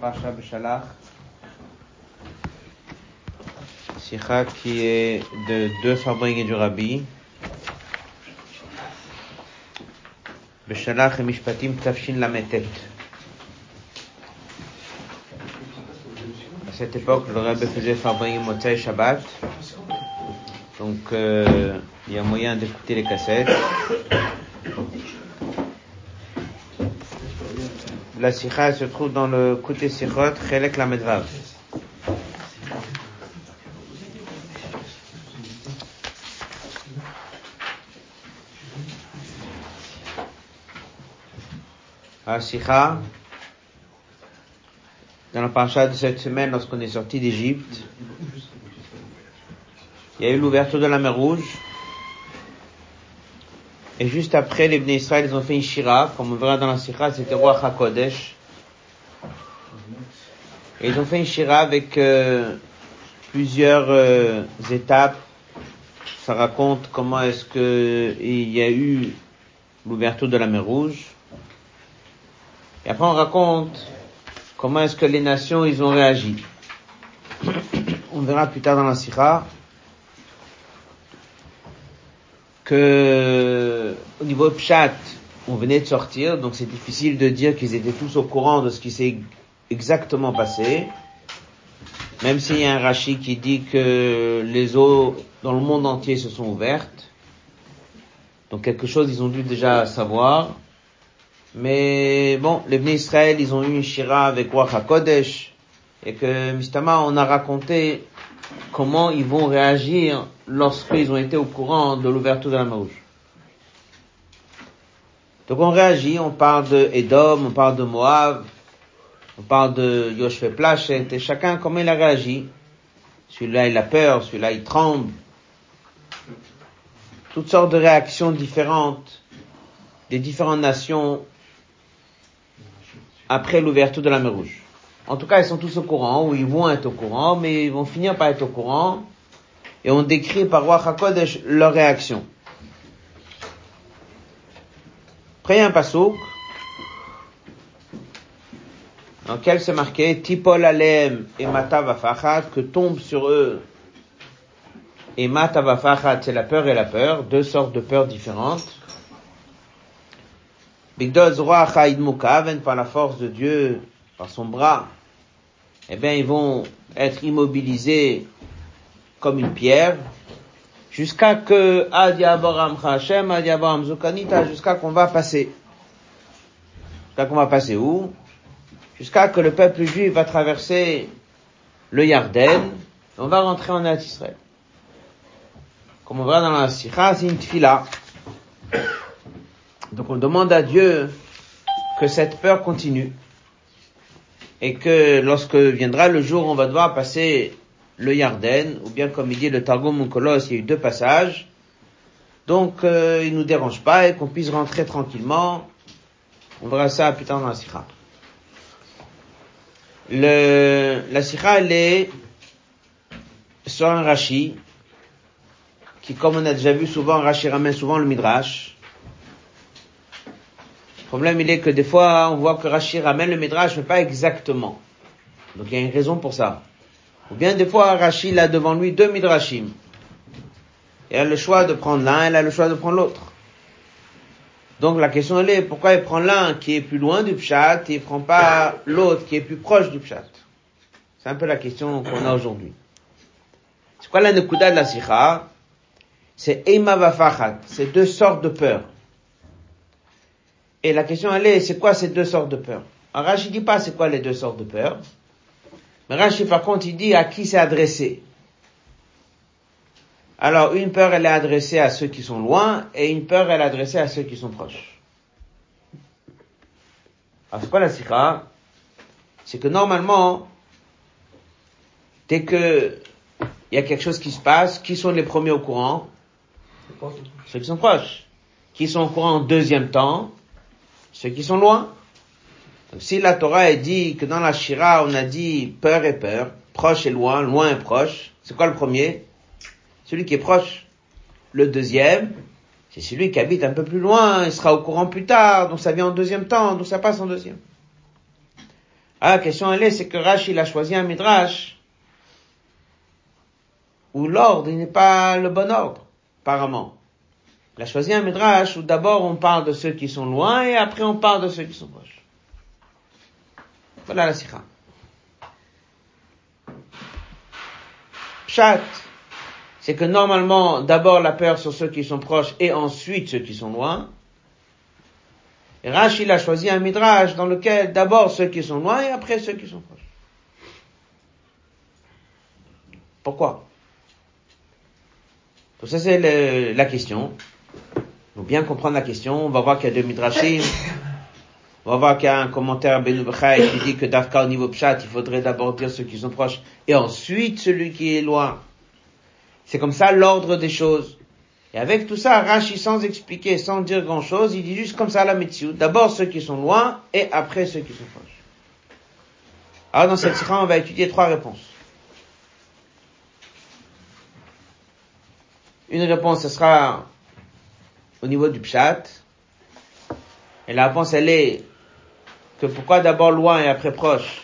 Parasha Beshalach. Sikha qui est de deux fabriques du Rabbi. Beshalach et Mishpatim Tafshin Lametet. À cette époque, le Rabbi faisait Farbring Motzai Shabbat. Donc, euh, il y a moyen d'écouter les cassettes. La sikha se trouve dans le côté sikhot, Chelek la Medvav. La sikha, dans la paracha de cette semaine, lorsqu'on est sorti d'Égypte, il y a eu l'ouverture de la mer Rouge, et juste après, les Bnei Israël, ils ont fait une shira, comme on verra dans la sikha, c'était Roi HaKodesh. Et ils ont fait une shira avec euh, plusieurs euh, étapes. Ça raconte comment est-ce que il y a eu l'ouverture de la mer Rouge. Et après, on raconte comment est-ce que les nations, ils ont réagi. on verra plus tard dans la sikha que au niveau Pshat, on venait de sortir, donc c'est difficile de dire qu'ils étaient tous au courant de ce qui s'est exactement passé. Même s'il y a un Rashi qui dit que les eaux dans le monde entier se sont ouvertes. Donc quelque chose ils ont dû déjà savoir. Mais bon, les Bnei Israël, ils ont eu une shira avec Roi HaKodesh. Et que Mistama, on a raconté comment ils vont réagir lorsqu'ils ont été au courant de l'ouverture de la mer Rouge. Donc on réagit, on parle de Edom, on parle de Moab, on parle de Yoshua Plachet, et chacun comment il a réagi? Celui-là il a peur, celui-là il tremble. Toutes sortes de réactions différentes des différentes nations après l'ouverture de la mer Rouge. En tout cas, ils sont tous au courant, ou ils vont être au courant, mais ils vont finir par être au courant. Et on décrit par Roi HaKodesh leur réaction. Après, un pasouk, dans lequel c'est marqué, Tipol Alem et Matavafachat, que tombe sur eux, et Matavafachat, c'est la peur et la peur, deux sortes de peurs différentes. Bigdoz Roi Mukaven, par la force de Dieu, par son bras, eh bien, ils vont être immobilisés comme une pierre, jusqu'à que Adi Abraham Hashem, Adi Abraham Zukanita, jusqu'à qu'on va passer. Jusqu'à qu'on va passer où? Jusqu'à que le peuple juif va traverser le Yarden, on va rentrer en. Comme on verra dans la Sikha. Donc on demande à Dieu que cette peur continue et que lorsque viendra le jour où on va devoir passer le Yarden, ou bien comme il dit le Targum Onkolos, il y a eu deux passages, donc euh, il nous dérange pas et qu'on puisse rentrer tranquillement. On verra ça plus tard dans la Sikha. Le, la Sikha, elle est sur un Rashi, qui comme on a déjà vu souvent, Rashi ramène souvent le Midrash, le problème, il est que des fois, on voit que Rashi ramène le Midrash, mais pas exactement. Donc il y a une raison pour ça. Ou bien des fois, Rashi a devant lui deux Midrashim. Il a le choix de prendre l'un, il a le choix de prendre l'autre. Donc la question elle est, pourquoi il prend l'un qui est plus loin du Pshat et il prend pas l'autre qui est plus proche du Pshat? C'est un peu la question qu'on a aujourd'hui. C'est quoi la Nekuda de la Sikha? C'est Eima Vafachat, c'est deux sortes de peurs. Et la question elle est, c'est quoi ces deux sortes de peurs Alors Rashi dit pas c'est quoi les deux sortes de peurs. Mais Rashi par contre il dit à qui c'est adressé. Alors une peur elle est adressée à ceux qui sont loin et une peur elle est adressée à ceux qui sont proches. Alors c'est quoi la sikha? C'est que normalement, dès que il y a quelque chose qui se passe, qui sont les premiers au courant? Ceux qui sont proches. Qui sont au courant en deuxième temps? Ceux qui sont loin. Si la Torah est dit que dans la Shira, on a dit peur et peur, proche et loin, loin et proche, c'est quoi le premier? Celui qui est proche. Le deuxième, c'est celui qui habite un peu plus loin, il sera au courant plus tard, donc ça vient en deuxième temps, donc ça passe en deuxième. Ah, la question elle est, c'est que Rashi il a choisi un midrash où l'ordre n'est pas le bon ordre, apparemment. Il a choisi un midrash où d'abord on parle de ceux qui sont loin et après on parle de ceux qui sont proches. Voilà la sikha. Pshat, c'est que normalement, d'abord la peur sur ceux qui sont proches et ensuite ceux qui sont loin. Et Rachid a choisi un midrash dans lequel d'abord ceux qui sont loin et après ceux qui sont proches. Pourquoi? Donc ça c'est la question. Faut bien comprendre la question. On va voir qu'il y a deux midrashim. On va voir qu'il y a un commentaire Ben qui dit que d'Afka au niveau pshat, il faudrait d'abord dire ceux qui sont proches et ensuite celui qui est loin. C'est comme ça l'ordre des choses. Et avec tout ça, Rashi, sans expliquer, sans dire grand chose, il dit juste comme ça la médecine. D'abord ceux qui sont loin et après ceux qui sont proches. Alors dans cette série, on va étudier trois réponses. Une réponse, ce sera au niveau du pshat. Et la réponse, elle est que pourquoi d'abord loin et après proche?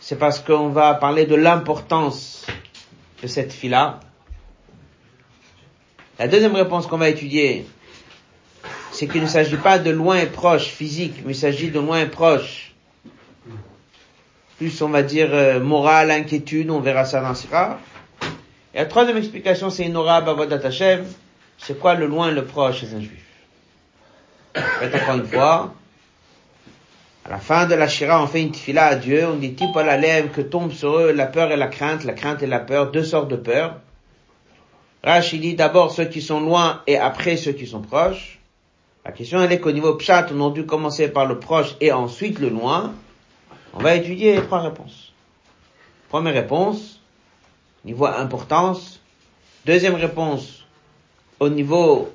C'est parce qu'on va parler de l'importance de cette fila. La deuxième réponse qu'on va étudier, c'est qu'il ne s'agit pas de loin et proche physique, mais il s'agit de loin et proche. Plus on va dire euh, morale, inquiétude, on verra ça dans Sira. Et la troisième explication, c'est aura bavodat Hashem. C'est quoi le loin et le proche chez un juif? encore une fois, à la fin de la Shira, on fait une tefila à Dieu, on dit type à la lèvre que tombe sur eux la peur et la crainte, la crainte et la peur, deux sortes de peur. Rashi dit d'abord ceux qui sont loin et après ceux qui sont proches. La question elle est qu'au niveau pshat, on a dû commencer par le proche et ensuite le loin. On va étudier les trois réponses. Première réponse, niveau importance. Deuxième réponse, au niveau,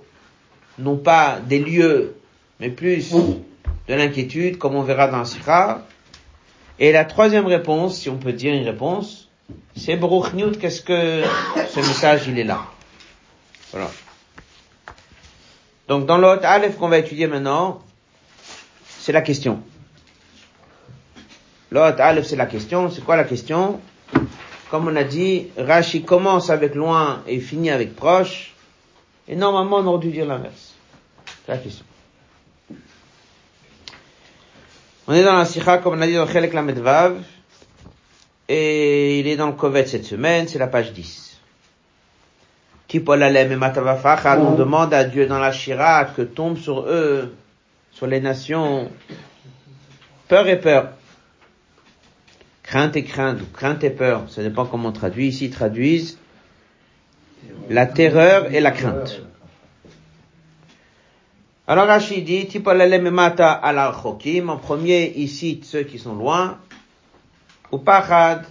non pas des lieux, mais plus de l'inquiétude, comme on verra dans Sikha. Et la troisième réponse, si on peut dire une réponse, c'est Baruch qu'est-ce que ce message il est là? Voilà. Donc dans l'autre Aleph qu'on va étudier maintenant, c'est la question. L'autre Aleph c'est la question. C'est quoi la question? Comme on a dit, Rashi commence avec loin et finit avec proche. Et normalement on aurait dû dire l'inverse. C'est la question. On est dans la Sikha, comme on a dit dans Chelek Lamedvav, et il est dans le Kovet cette semaine, c'est la page 10. Tipolalem et Matavafachad, on demande à Dieu dans la Shira que tombe sur eux, sur les nations, peur et peur. Crainte et crainte, ou crainte et peur, ça dépend comment on traduit. Ici, ils traduisent la terreur et la crainte. Alors Rachid dit, mata ala chokim, en premier, il cite ceux qui sont loin, ou parad,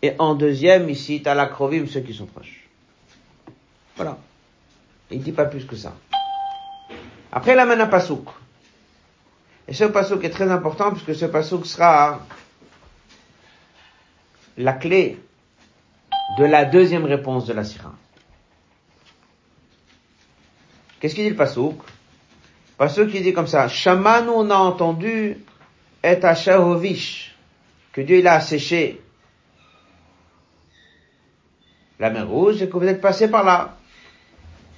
et en deuxième, il cite ala krovim, ceux qui sont proches. Voilà. Il dit pas plus que ça. Après, la un pasouk. Et ce pasouk est très important puisque ce pasouk sera la clé de la deuxième réponse de la sirah. Qu'est-ce qu'il dit le pasouk? Parce qui dit comme ça, Shamanu, on a entendu, et Shahovish, que Dieu il a asséché la mer rouge et que vous êtes passé par là.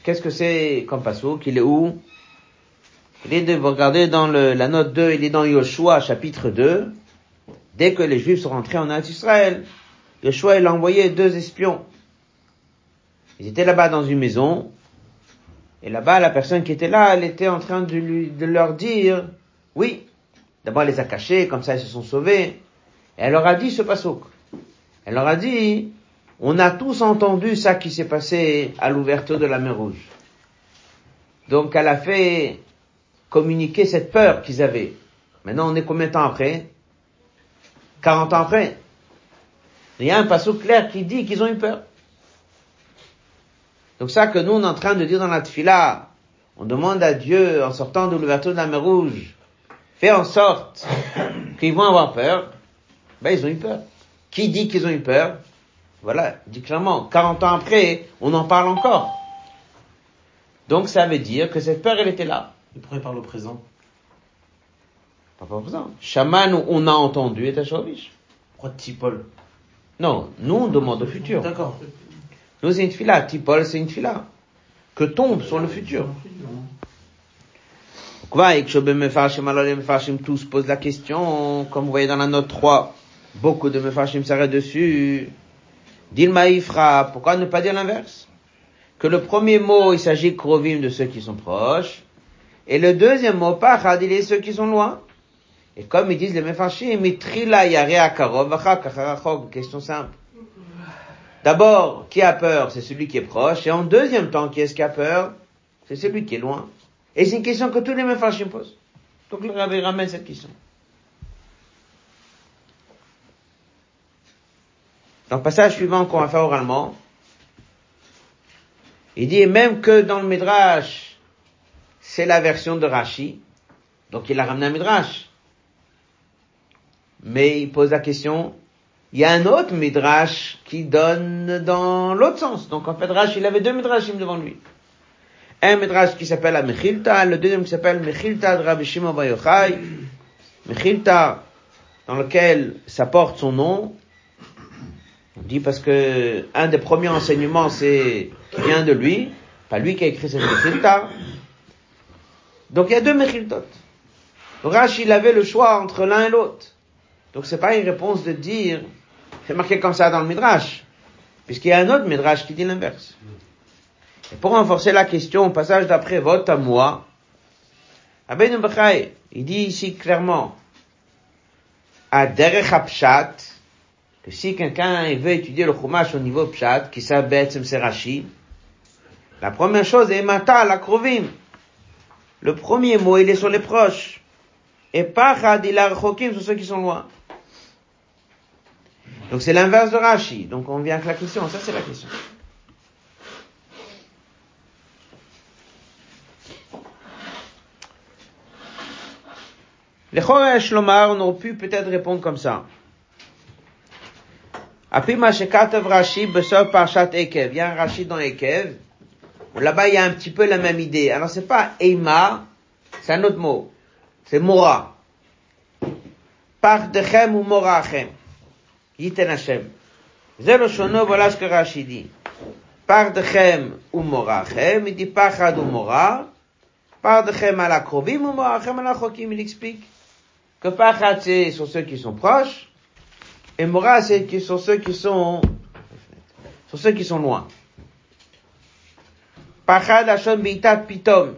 Qu'est-ce que c'est comme passo qu'il est où? Il est de, vous regardez dans le, la note 2, il est dans Yoshua, chapitre 2. Dès que les Juifs sont rentrés en Israël, Yoshua, il a envoyé deux espions. Ils étaient là-bas dans une maison, et là-bas, la personne qui était là, elle était en train de, lui, leur dire, oui, d'abord elle les a cachés, comme ça ils se sont sauvés. Et elle leur a dit ce passouk. Elle leur a dit, on a tous entendu ça qui s'est passé à l'ouverture de la mer Rouge. Donc elle a fait communiquer cette peur qu'ils avaient. Maintenant, on est combien de temps après? 40 ans après. Il y a un passouk clair qui dit qu'ils ont eu peur. Donc ça que nous on est en train de dire dans la tfila, on demande à Dieu en sortant de l'ouverture de la mer Rouge, fais en sorte qu'ils vont avoir peur, ben ils ont eu peur. Qui dit qu'ils ont eu peur? Voilà, dit clairement, 40 ans après, on en parle encore. Donc ça veut dire que cette peur, elle était là. Il pourrait parler au présent Pas par présent. Shaman, on a entendu et Tachovish. Pourquoi Tipol Non, nous on demande au futur. D'accord. Nous c'est une fila. Tipol c'est une fila. Que tombe sur le futur. Tous posent la question, comme vous voyez dans la note 3, beaucoup de Mefarshim s'arrêtent dessus. Dilma Ifra, pourquoi ne pas dire l'inverse? Que le premier mot, il s'agit Krovim de ceux qui sont proches, et le deuxième mot, Pachad, il est ceux qui sont loin. Et comme ils disent les Mefarshim, Mitrila question simple. D'abord, qui a peur, c'est celui qui est proche, et en deuxième temps, qui est-ce qui a peur? C'est celui qui est loin. Et c'est une question que tous les Mefarshim posent. Donc le Rabbi ramène cette question. Dans le passage suivant qu'on va faire oralement, il dit même que dans le Midrash, c'est la version de Rashi, donc il a ramené un Midrash. Mais il pose la question, il y a un autre Midrash qui donne dans l'autre sens. Donc en fait, Rashi, il avait deux Midrashim devant lui. Un Midrash qui s'appelle Mechilta, le deuxième qui s'appelle Mechilta de Rabbi Shimon Bar. Mechilta, dans lequel ça porte son nom, on dit parce que un des premiers enseignements, c'est qui vient de lui, pas lui qui a écrit cette Mechilta. Donc il y a deux Mechiltot. Rashi, il avait le choix entre l'un et l'autre. Donc c'est pas une réponse de dire, c'est marqué comme ça dans le Midrash, puisqu'il y a un autre Midrash qui dit l'inverse. Et pour renforcer la question, au passage d'après vote à moi, Aben il dit ici clairement, à Derech que si quelqu'un veut étudier le Chumash au niveau Pshat, qui s'appelle c'est Rashi, la première chose est Mata, la Krovim. Le premier mot, il est sur les proches. Et Pachad, il a sur ceux qui sont loin. Donc c'est l'inverse de Rashi. Donc on vient avec la question. Ça c'est la question. Les Choresh Lomar, on aurait pu peut-être répondre comme ça. Apima Shekatav Rashi Besor Parchat Ekev. Il y a un Rashi dans Ekev. Là-bas, il y a un petit peu la même idée. Alors c'est pas Eima, c'est un autre mot. C'est Mora. Pardechem ou Morachem. Yiten Hashem. Zero Shono, voilà ce que Rashi dit. Pardechem ou Morachem. Il dit Pachad ou Mora. Pardechem Krovim ou Morachem ala Chokim. Il explique que Pachad c'est sur ceux qui sont proches. Et Mora, c'est sur ceux qui sont, sur ceux qui sont loin. Pachad Beitat Pitom.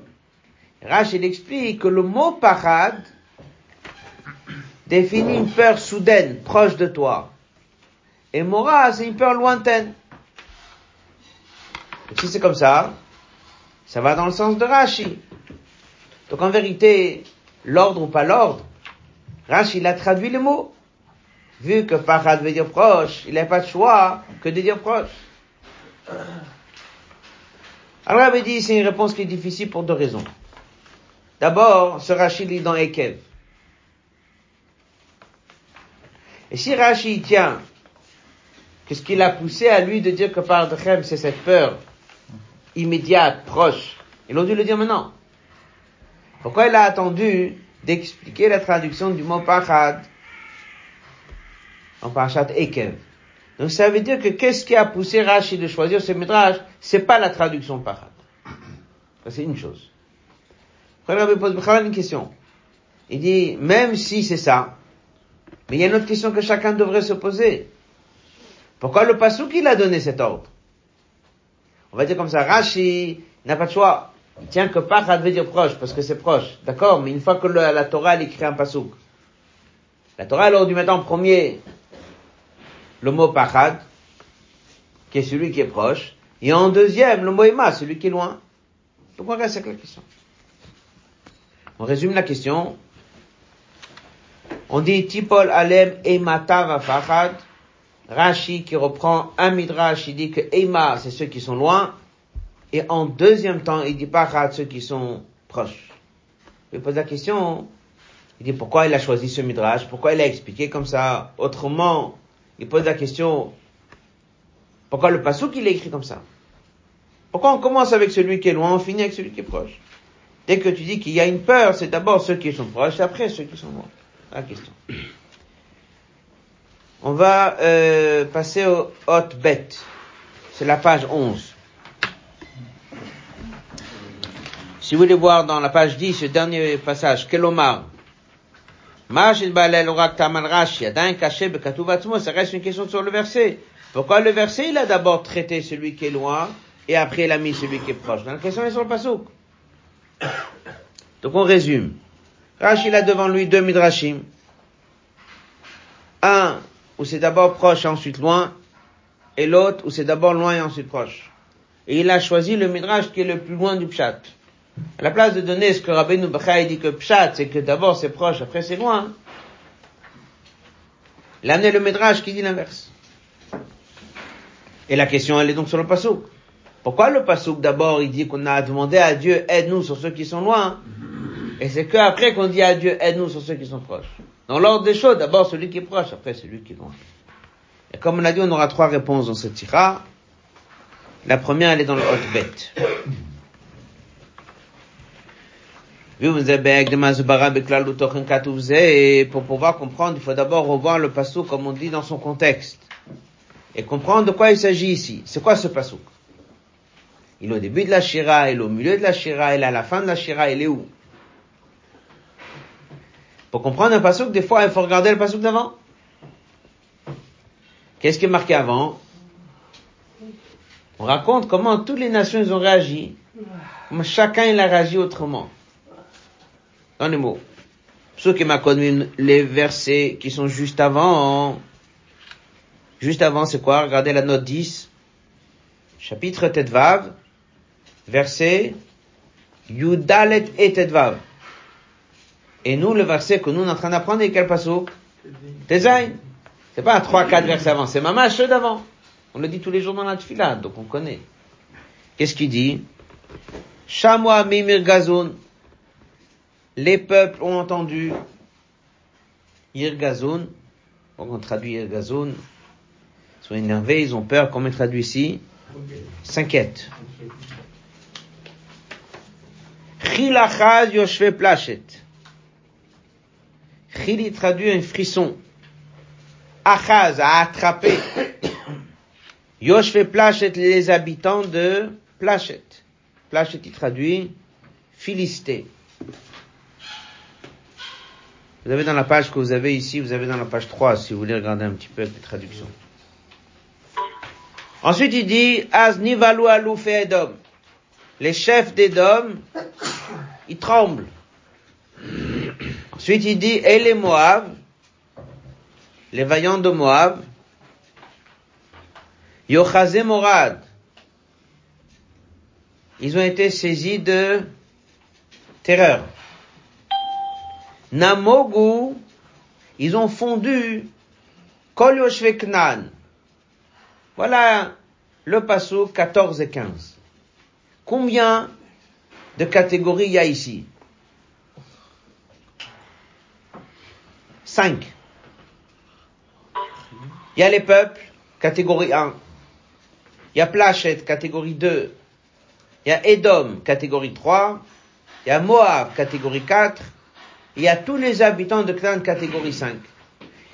Rach, il explique que le mot Pachad définit une peur soudaine, proche de toi. Et Mora, c'est une peur lointaine. Et si c'est comme ça, ça va dans le sens de Rashi. Donc en vérité, l'ordre ou pas l'ordre, Rashi, il a traduit les mots vu que Pachad veut dire proche, il n'a pas de choix que de dire proche. Alors, avait dit, c'est une réponse qui est difficile pour deux raisons. D'abord, ce Rachid lit dans Ekev. Et si Rachid tient que ce qu'il a poussé à lui de dire que par Dechem, c'est cette peur immédiate, proche, il aurait dû le dire maintenant. Pourquoi il a attendu d'expliquer la traduction du mot Pachad en parachat Ekev? Donc ça veut dire que qu'est-ce qui a poussé Rashi de choisir ce métrage C'est pas la traduction parade. Ça c'est une chose. Après Rabbi pose une question. Il dit, même si c'est ça, mais il y a une autre question que chacun devrait se poser. Pourquoi le Passouk il a donné cet ordre? On va dire comme ça, Rashi n'a pas de choix. Il tient que Pachad veut dire proche, parce que c'est proche. D'accord? Mais une fois que la Torah elle écrit un Passouk, la Torah aurait dû mettre en premier le mot pachad, qui est celui qui est proche, et en deuxième, le mot ema, celui qui est loin. Donc on reste avec la question. On résume la question. On dit Tipol Alem Emata Fachad. Rashi qui reprend un midrash, il dit que Ema, c'est ceux qui sont loin. Et en deuxième temps, il dit Pachad, ceux qui sont proches. Il pose la question, il dit pourquoi il a choisi ce midrash, pourquoi il a expliqué comme ça. Autrement, il pose la question, pourquoi le pasouk il est écrit comme ça? Pourquoi on commence avec celui qui est loin, on finit avec celui qui est proche? Dès que tu dis qu'il y a une peur, c'est d'abord ceux qui sont proches, et après ceux qui sont loin. La question. On va euh, passer au hot bet. C'est la page 11. Si vous voulez voir dans la page 10, ce dernier passage, Kelomar, ça reste une question sur le verset. Pourquoi le verset, il a d'abord traité celui qui est loin, et après il a mis celui qui est proche? la question est sur le pasouk. Donc on résume. Rashi, il a devant lui deux midrashim. Un, où c'est d'abord proche et ensuite loin, et l'autre où c'est d'abord loin et ensuite proche. Et il a choisi le midrash qui est le plus loin du pshat. À la place de donner ce que Rabbeinu Bachai dit que pshat, c'est que d'abord c'est proche, après c'est loin, il a amené le midrash qui dit l'inverse. Et la question, elle est donc sur le pasouk. Pourquoi le pasouk d'abord il dit qu'on a demandé à Dieu aide-nous sur ceux qui sont loin, et c'est qu'après qu'on dit à Dieu aide-nous sur ceux qui sont proches. Dans l'ordre des choses, d'abord celui qui est proche, après celui qui est loin. Et comme on a dit, on aura trois réponses dans cette tira. La première, elle est dans le hot bet. Et pour pouvoir comprendre, il faut d'abord revoir le pasouk comme on dit dans son contexte. Et comprendre de quoi il s'agit ici. C'est quoi ce pasouk Il est au début de la shira, il est au milieu de la shira, il est à la fin de la shira, il est où? Pour comprendre un passouk, des fois, il faut regarder le passouk d'avant. Qu'est-ce qui est marqué avant? On raconte comment toutes les nations ont réagi. Chacun il a réagi autrement. Dans les mots. Ceux qui m'a les versets qui sont juste avant. Juste avant, c'est quoi? Regardez la note 10. Chapitre Tetvav. Verset Yudalet et Tetvav. Et nous, le verset que nous, on est en train d'apprendre, est quel pasouk Tezaïn. C'est pas un 3-4 versets avant, c'est Mama ceux d'avant. On le dit tous les jours dans la tfila, donc on connaît. Qu'est-ce qu'il dit Shamwa mimir gazoun. Les peuples ont entendu Irgazoun. On traduit Irgazoun. Ils sont énervés, ils ont peur. Comment on traduit ici S'inquiètent. Chilachaz yoshve plachet. Chili traduit un frisson. Achaz a attrapé. Yosh fait Plachet les habitants de Plachet. Plachet il traduit Philisté. Vous avez dans la page que vous avez ici, vous avez dans la page 3 si vous voulez regarder un petit peu les traductions. Ensuite il dit Az nivalu Edom. Les chefs d'Edom, ils tremblent. Ensuite, il dit, et les Moab, les vaillants de Moab, Yochazé Morad, ils ont été saisis de terreur. Namogu, ils ont fondu Kol Voilà le passo 14 et 15. Combien de catégories il y a ici? 5. Il y a les peuples, catégorie 1. Il y a Plachet, catégorie 2. Il y a Edom, catégorie 3. Il y a Moab, catégorie 4. Il y a tous les habitants de Clan, catégorie 5.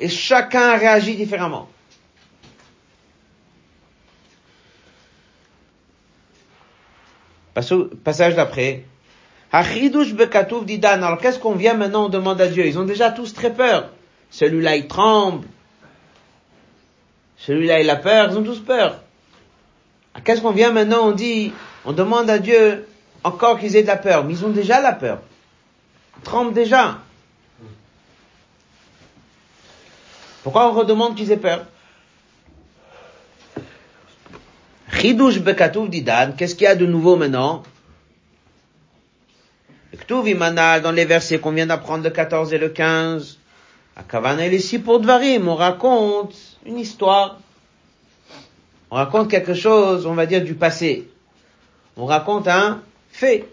Et chacun réagit différemment. Passage d'après. Alors qu'est-ce qu'on vient maintenant, on demande à Dieu? Ils ont déjà tous très peur. Celui-là, il tremble. Celui-là, il a peur. Ils ont tous peur. Ah, qu'est-ce qu'on vient maintenant? On dit, on demande à Dieu encore qu'ils aient de la peur. Mais ils ont déjà la peur. Ils tremblent déjà. Pourquoi on redemande qu'ils aient peur? Chidush Bekatouf Didan, qu'est-ce qu'il y a de nouveau maintenant? Dans les versets qu'on vient d'apprendre, le 14 et le 15, à Kavanel ici pour Dvarim, on raconte une histoire. On raconte quelque chose, on va dire, du passé. On raconte un fait.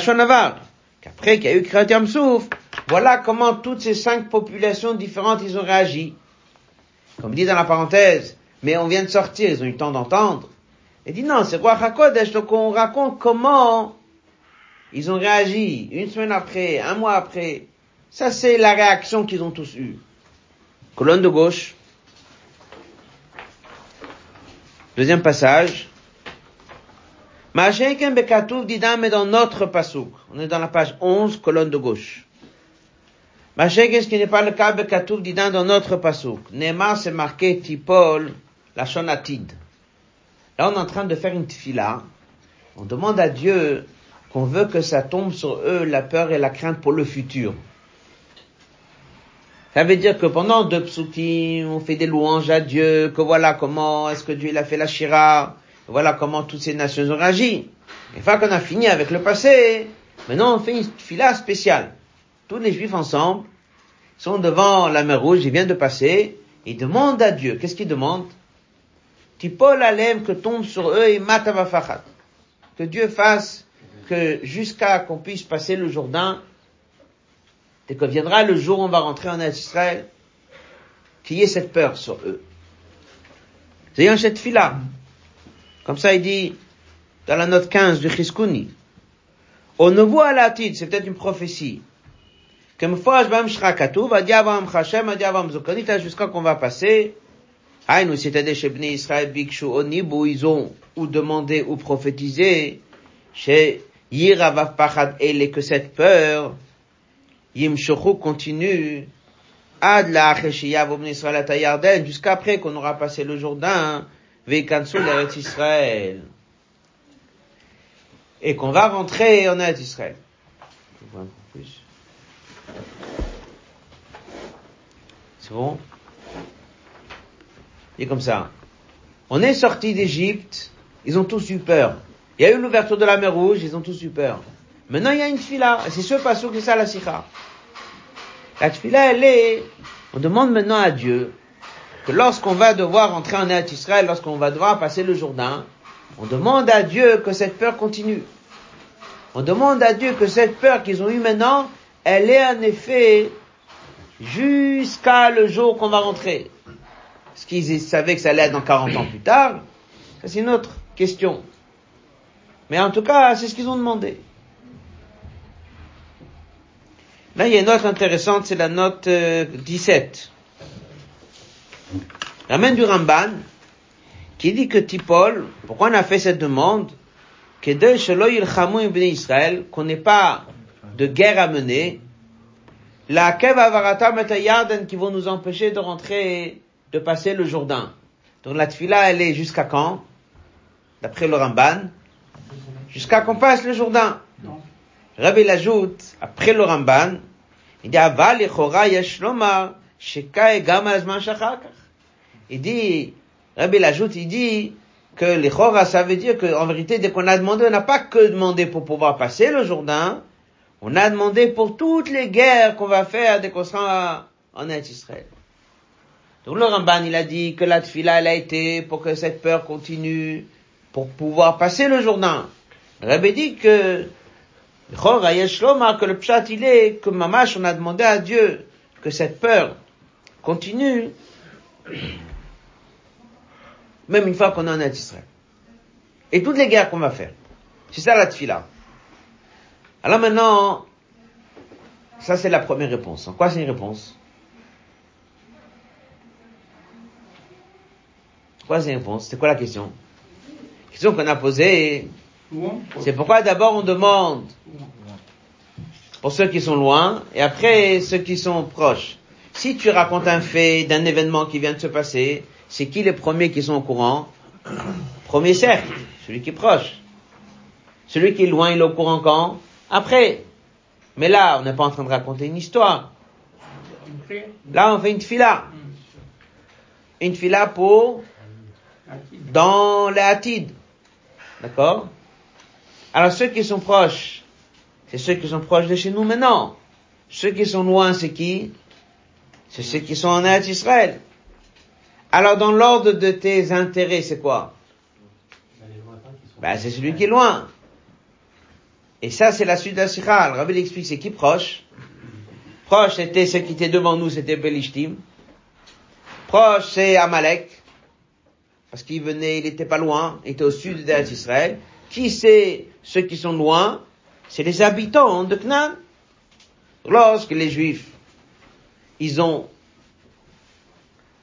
Shonavar, qu'après qu'il y a eu Kriyat Souf, voilà comment toutes ces cinq populations différentes, ils ont réagi. Comme dit dans la parenthèse, mais on vient de sortir, ils ont eu le temps d'entendre. Et dit non, c'est Roi HaKodesh, donc on raconte comment ils ont réagi une semaine après, un mois après. Ça, c'est la réaction qu'ils ont tous eue. Colonne de gauche. Deuxième passage. Bekatouf didam mais dans notre pasouk. On est dans la page 11, colonne de gauche. Ma'ashenken, ce qui n'est pas le cas? Bekatouf didam dans notre pasouk. Nema, c'est marqué tipol, la shonatid. Là, on est en train de faire une tfila. On demande à Dieu qu'on veut que ça tombe sur eux la peur et la crainte pour le futur. Ça veut dire que pendant deux psukim, on fait des louanges à Dieu, que voilà comment est-ce que Dieu a fait la shira, voilà comment toutes ces nations ont réagi. Une fois qu'on a fini avec le passé, maintenant on fait une fila spéciale. Tous les juifs ensemble sont devant la mer rouge, ils viennent de passer, ils demandent à Dieu, qu'est-ce qu'ils demandent? Tipol que tombe sur eux et matavafachat. Que Dieu fasse que jusqu'à qu'on puisse passer le Jourdain, Dès que viendra le jour où on va rentrer en Israël, qu'il y ait cette peur sur eux. Un cette fila. Comme ça, il dit, dans la note 15 du Chiskouni. On ne voit à la c'est peut-être une prophétie. Fois, jusqu'à qu'on va passer. C'est-à-dire chez Bnei Israël, Bikshu, Onibu, ils ont ou demandé ou prophétisé, chez Yiravav Pachad, et que cette peur, Yimshochu continue ad la Israël jusqu'après qu'on aura passé le Jourdain, Veikansu l'Eretz Israël. Et qu'on va rentrer en Eretz Israël. C'est bon? Et comme ça. On est sorti d'Égypte, ils ont tous eu peur. Il y a eu l'ouverture de la mer Rouge, ils ont tous eu peur. Maintenant, il y a une fila. C'est ce passage qui est ça la sikha. La tfila, elle est, on demande maintenant à Dieu que lorsqu'on va devoir entrer en Eretz Israël, lorsqu'on va devoir passer le Jourdain, on demande à Dieu que cette peur continue. On demande à Dieu que cette peur qu'ils ont eue maintenant, elle ait un effet jusqu'à le jour qu'on va rentrer. Est-ce qu'ils savaient que ça allait être dans 40 ans plus tard Ça, c'est une autre question. Mais en tout cas, c'est ce qu'ils ont demandé. Là, il y a une note intéressante, c'est la note 17. Euh, la main du Ramban, qui dit que Tipol, pourquoi on a fait cette demande, que de Israël, qu'on n'ait pas de guerre à mener, la kev avarata qui vont nous empêcher de rentrer, de passer le Jourdain. Donc la tfila, elle est jusqu'à quand? D'après le Ramban? Jusqu'à qu'on passe le Jourdain. Rabbi l'ajoute, après le Ramban, il dit, Aval Shekai Gam Azman Il dit, Rabbi l'ajoute, il dit, que les Chora, ça veut dire qu'en vérité, dès qu'on a demandé, on n'a pas que demandé pour pouvoir passer le Jourdain, on a demandé pour toutes les guerres qu'on va faire dès qu'on sera en Israël. Donc le Ramban, il a dit que la tfila, elle a été pour que cette peur continue, pour pouvoir passer le Jourdain. Rabbi dit que que le pshat il est que mamash on a demandé à Dieu que cette peur continue, même une fois qu'on est en Israël. Et toutes les guerres qu'on va faire. C'est ça la tfila. Alors maintenant, ça c'est la première réponse. En quoi c'est une réponse? Quoi c'est une réponse? C'est quoi la question? La question qu'on a posée, c'est pourquoi d'abord on demande pour ceux qui sont loin et après ceux qui sont proches. Si tu racontes un fait d'un événement qui vient de se passer, c'est qui les premiers qui sont au courant? Premier cercle, celui qui est proche. Celui qui est loin, il est au courant quand? Après. Mais là, on n'est pas en train de raconter une histoire. Là, on fait une fila. Une fila pour dans les. D'accord? Alors ceux qui sont proches, c'est ceux qui sont proches de chez nous maintenant. Ceux qui sont loin, c'est qui? C'est ceux qui sont en Eretz Israël. Alors dans l'ordre de tes intérêts, c'est quoi? Ben, C'est celui qui est loin. Et ça, c'est la suite de la Le Rabbi explique, c'est qui proche? Proche, c'était ceux qui étaient devant nous, c'était Belishtim. Proche, c'est Amalek. Parce qu'il venait, il était pas loin, il était au sud d'Eretz Israël. Qui c'est ceux qui sont loin? C'est les habitants de Canaan. Lorsque les Juifs, ils ont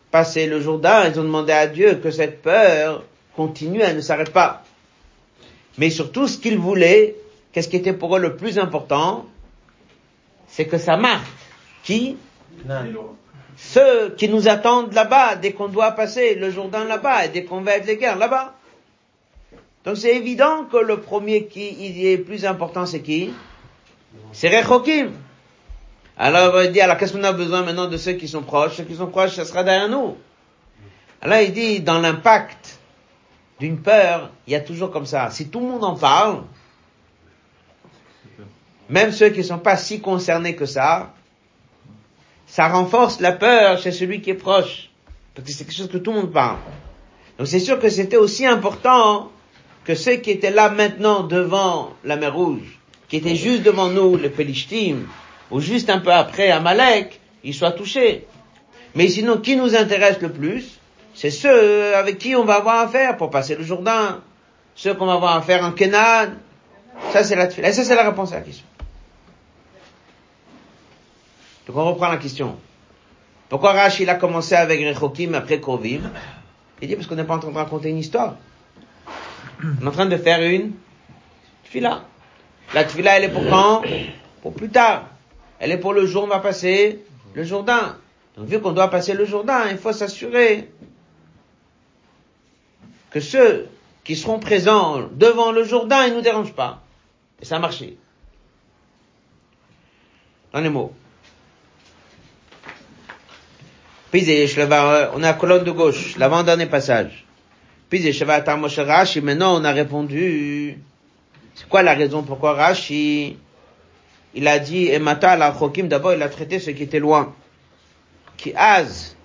passé le Jourdain, ils ont demandé à Dieu que cette peur continue, elle ne s'arrête pas. Mais surtout, ce qu'ils voulaient, qu'est-ce qui était pour eux le plus important, c'est que ça marche. Qui? Ceux qui nous attendent là-bas, dès qu'on doit passer le Jourdain là-bas, et dès qu'on va être les guerres là-bas. Donc c'est évident que le premier qui est plus important, c'est qui? C'est Rechokim. Alors il dit, alors qu'est-ce qu'on a besoin maintenant de ceux qui sont proches? Ceux qui sont proches, ça sera derrière nous. Alors il dit, dans l'impact d'une peur, il y a toujours comme ça. Si tout le monde en parle, même ceux qui ne sont pas si concernés que ça, ça renforce la peur chez celui qui est proche. Parce que c'est quelque chose que tout le monde parle. Donc c'est sûr que c'était aussi important que ceux qui étaient là maintenant devant la mer Rouge, qui étaient juste devant nous, les Pélishtim, ou juste un peu après Amalek, ils soient touchés. Mais sinon, qui nous intéresse le plus C'est ceux avec qui on va avoir affaire pour passer le Jourdain, ceux qu'on va avoir affaire en Kenan. Ça, c'est la Et ça, c'est la réponse à la question. Donc, on reprend la question. Pourquoi Rachid a commencé avec Rechokim après Kovim Il dit parce qu'on n'est pas en train de raconter une histoire. On est en train de faire une tfila. La tfila, elle est pour quand? Pour plus tard. Elle est pour le jour où on va passer le Jourdain. Donc vu qu'on doit passer le Jourdain, il faut s'assurer que ceux qui seront présents devant le Jourdain, ils ne nous dérangent pas. Et ça a marché. Dans les mots. Puis on est à colonne de gauche, l'avant-dernier passage. Puis Rashi, maintenant on a répondu, c'est quoi la raison pourquoi Rashi, il a dit, et Mata la Chokim, d'abord il a traité ce qui était loin. Qui az,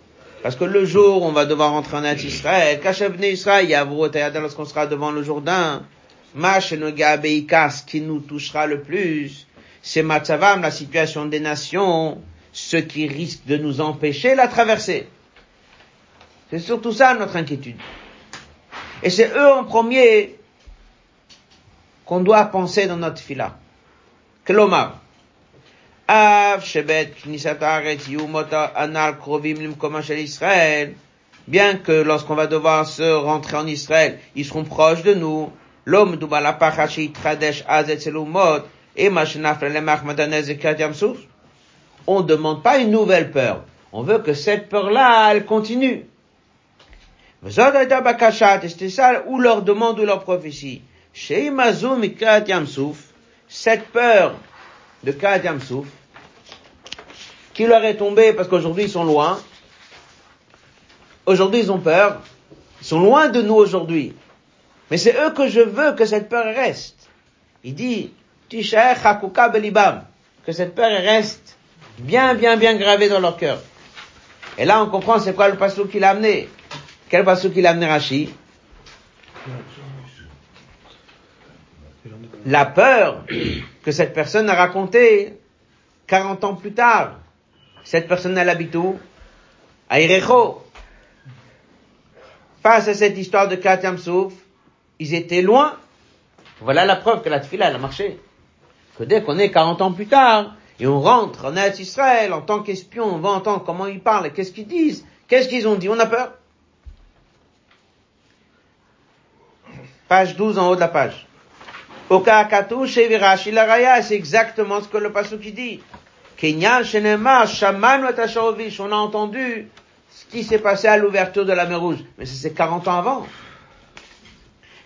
parce que le jour où on va devoir rentrer en Israël, Kachavne Israël, lorsqu'on sera devant le Jourdain, ce qui nous touchera le plus, c'est Matzavam, la situation des nations, ce qui risque de nous empêcher la traverser. C'est surtout ça notre inquiétude. Et c'est eux en premier qu'on doit penser dans notre fila. Klomar. Bien que lorsqu'on va devoir se rentrer en Israël, ils seront proches de nous. L'homme et On ne demande pas une nouvelle peur. On veut que cette peur-là, elle continue. C'était ça ou leur demande ou leur prophétie. Cette peur de Kat Yamsouf, qui leur est tombée parce qu'aujourd'hui ils sont loin, aujourd'hui ils ont peur, ils sont loin de nous aujourd'hui. Mais c'est eux que je veux que cette peur reste. Il dit, que cette peur reste bien, bien, bien gravée dans leur cœur. Et là, on comprend c'est quoi le passage qu'il a amené. Quel passage qu'il a amené Rashi? La peur que cette personne a racontée 40 ans plus tard. Cette personne, elle habite À Irecho. Face à cette histoire de Katyam Souf, ils étaient loin. Voilà la preuve que la elle a marché. Que dès qu'on est 40 ans plus tard, et on rentre en Israël en tant qu'espion, on va entendre comment ils parlent, qu'est-ce qu'ils disent, qu'est-ce qu'ils ont dit, on a peur. Page 12 en haut de la page. c'est exactement ce que le qui dit. On a entendu ce qui s'est passé à l'ouverture de la mer Rouge. Mais c'est 40 ans avant.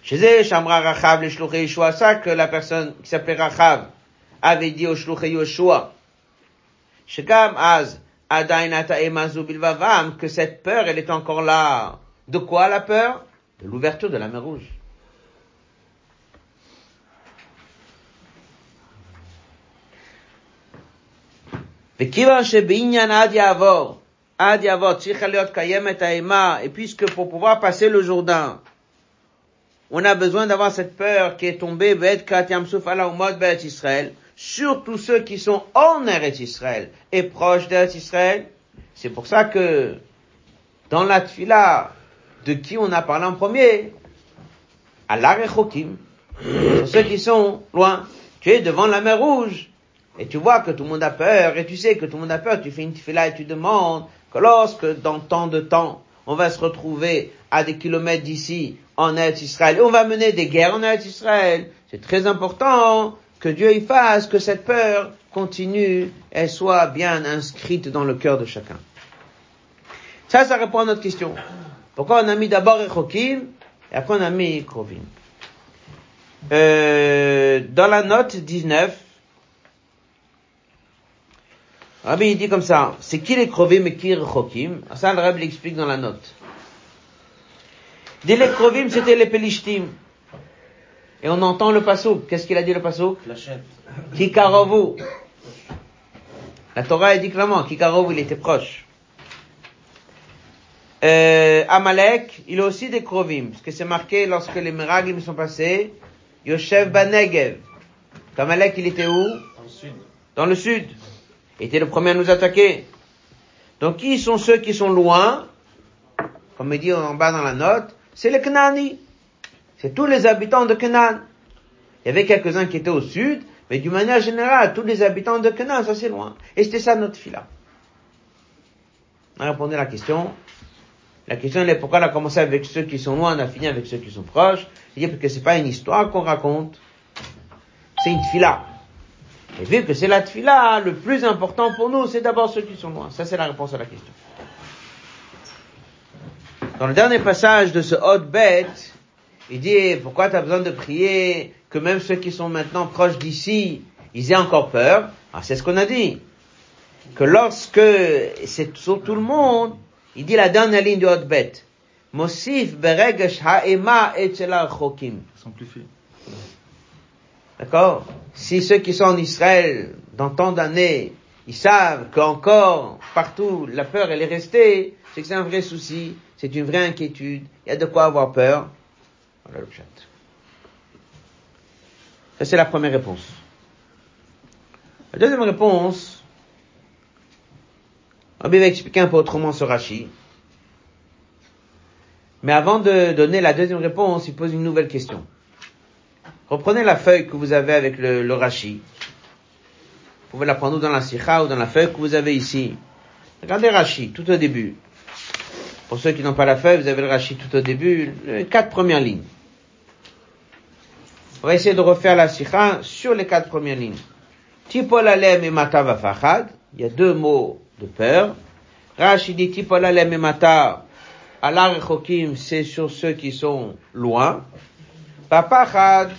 Chez Shamra Rachav, les ça que la personne qui s'appelait Rachav avait dit au Shluchei Yoshua. Shekam Az, Adainata Emazu Bilvavam, que cette peur, elle est encore là. De quoi la peur? De l'ouverture de la mer Rouge. Et puisque pour pouvoir passer le Jourdain, on a besoin d'avoir cette peur qui est tombée, Israël, surtout ceux qui sont en Eretz Israël et proches d'Eretz Israël. C'est pour ça que, dans la tfila, de qui on a parlé en premier, à l'Arechokim, ceux qui sont loin, Tu es devant la mer rouge. Et tu vois que tout le monde a peur, et tu sais que tout le monde a peur, tu fais une et tu demandes que lorsque dans tant de temps, on va se retrouver à des kilomètres d'ici, en Eretz Israël, on va mener des guerres en Eretz Israël, c'est très important que Dieu y fasse que cette peur continue et soit bien inscrite dans le cœur de chacun. Ça, ça répond à notre question. Pourquoi on a mis d'abord Echokim et après on a mis Krovim? Euh, Dans la note 19, Rabbi il dit comme ça, c'est qui les Krovim et qui les Rechokim? Ça, le Rabbi l'explique dans la note. Dit les Krovim, c'était les Pelishtim. Et on entend le pasouk. Qu'est-ce qu'il a dit le pasouk Kikarovu. La Torah dit clairement, Kikarovu, il était proche. Euh, Amalek, il a aussi des Krovim, parce que c'est marqué lorsque les miraglim sont passés, Yoshev Banegev. Amalek, il était où? Dans le sud. Dans le sud. Était le premier à nous attaquer. Donc qui sont ceux qui sont loin Comme il dit en bas dans la note, c'est les Knani. C'est tous les habitants de Canaan. Il y avait quelques-uns qui étaient au sud, mais d'une manière générale, tous les habitants de Canaan, ça c'est loin. Et c'était ça notre fila. On a répondu à la question. La question est pourquoi on a commencé avec ceux qui sont loin, on a fini avec ceux qui sont proches? Il dit parce que c'est pas une histoire qu'on raconte. C'est une fila. Et vu que c'est la fila, le plus important pour nous, c'est d'abord ceux qui sont loin. Ça, c'est la réponse à la question. Dans le dernier passage de ce hot bête, il dit, pourquoi tu as besoin de prier que même ceux qui sont maintenant proches d'ici, ils aient encore peur? Ah, C'est ce qu'on a dit. Que lorsque c'est sur tout le monde, il dit la dernière ligne du hot bête. Mosif beregesh ha'ema et chokim. D'accord? Si ceux qui sont en Israël, dans tant d'années, ils savent qu'encore, partout, la peur, elle est restée, c'est que c'est un vrai souci, c'est une vraie inquiétude, il y a de quoi avoir peur. Voilà le chat. Ça, c'est la première réponse. La deuxième réponse, Rabbi va expliquer un peu autrement ce Rashi. Mais avant de donner la deuxième réponse, il pose une nouvelle question. Reprenez la feuille que vous avez avec le, le Rashi. Vous pouvez la prendre dans la sikha ou dans la feuille que vous avez ici. Regardez Rashi, tout au début. Pour ceux qui n'ont pas la feuille, vous avez le Rashi tout au début, les quatre premières lignes. On va essayer de refaire la sikha sur les quatre premières lignes. Tipol alem et mata. Il y a deux mots de peur. Rashi dit tipol alem et mata. Allah c'est sur ceux qui sont loin. Papachad,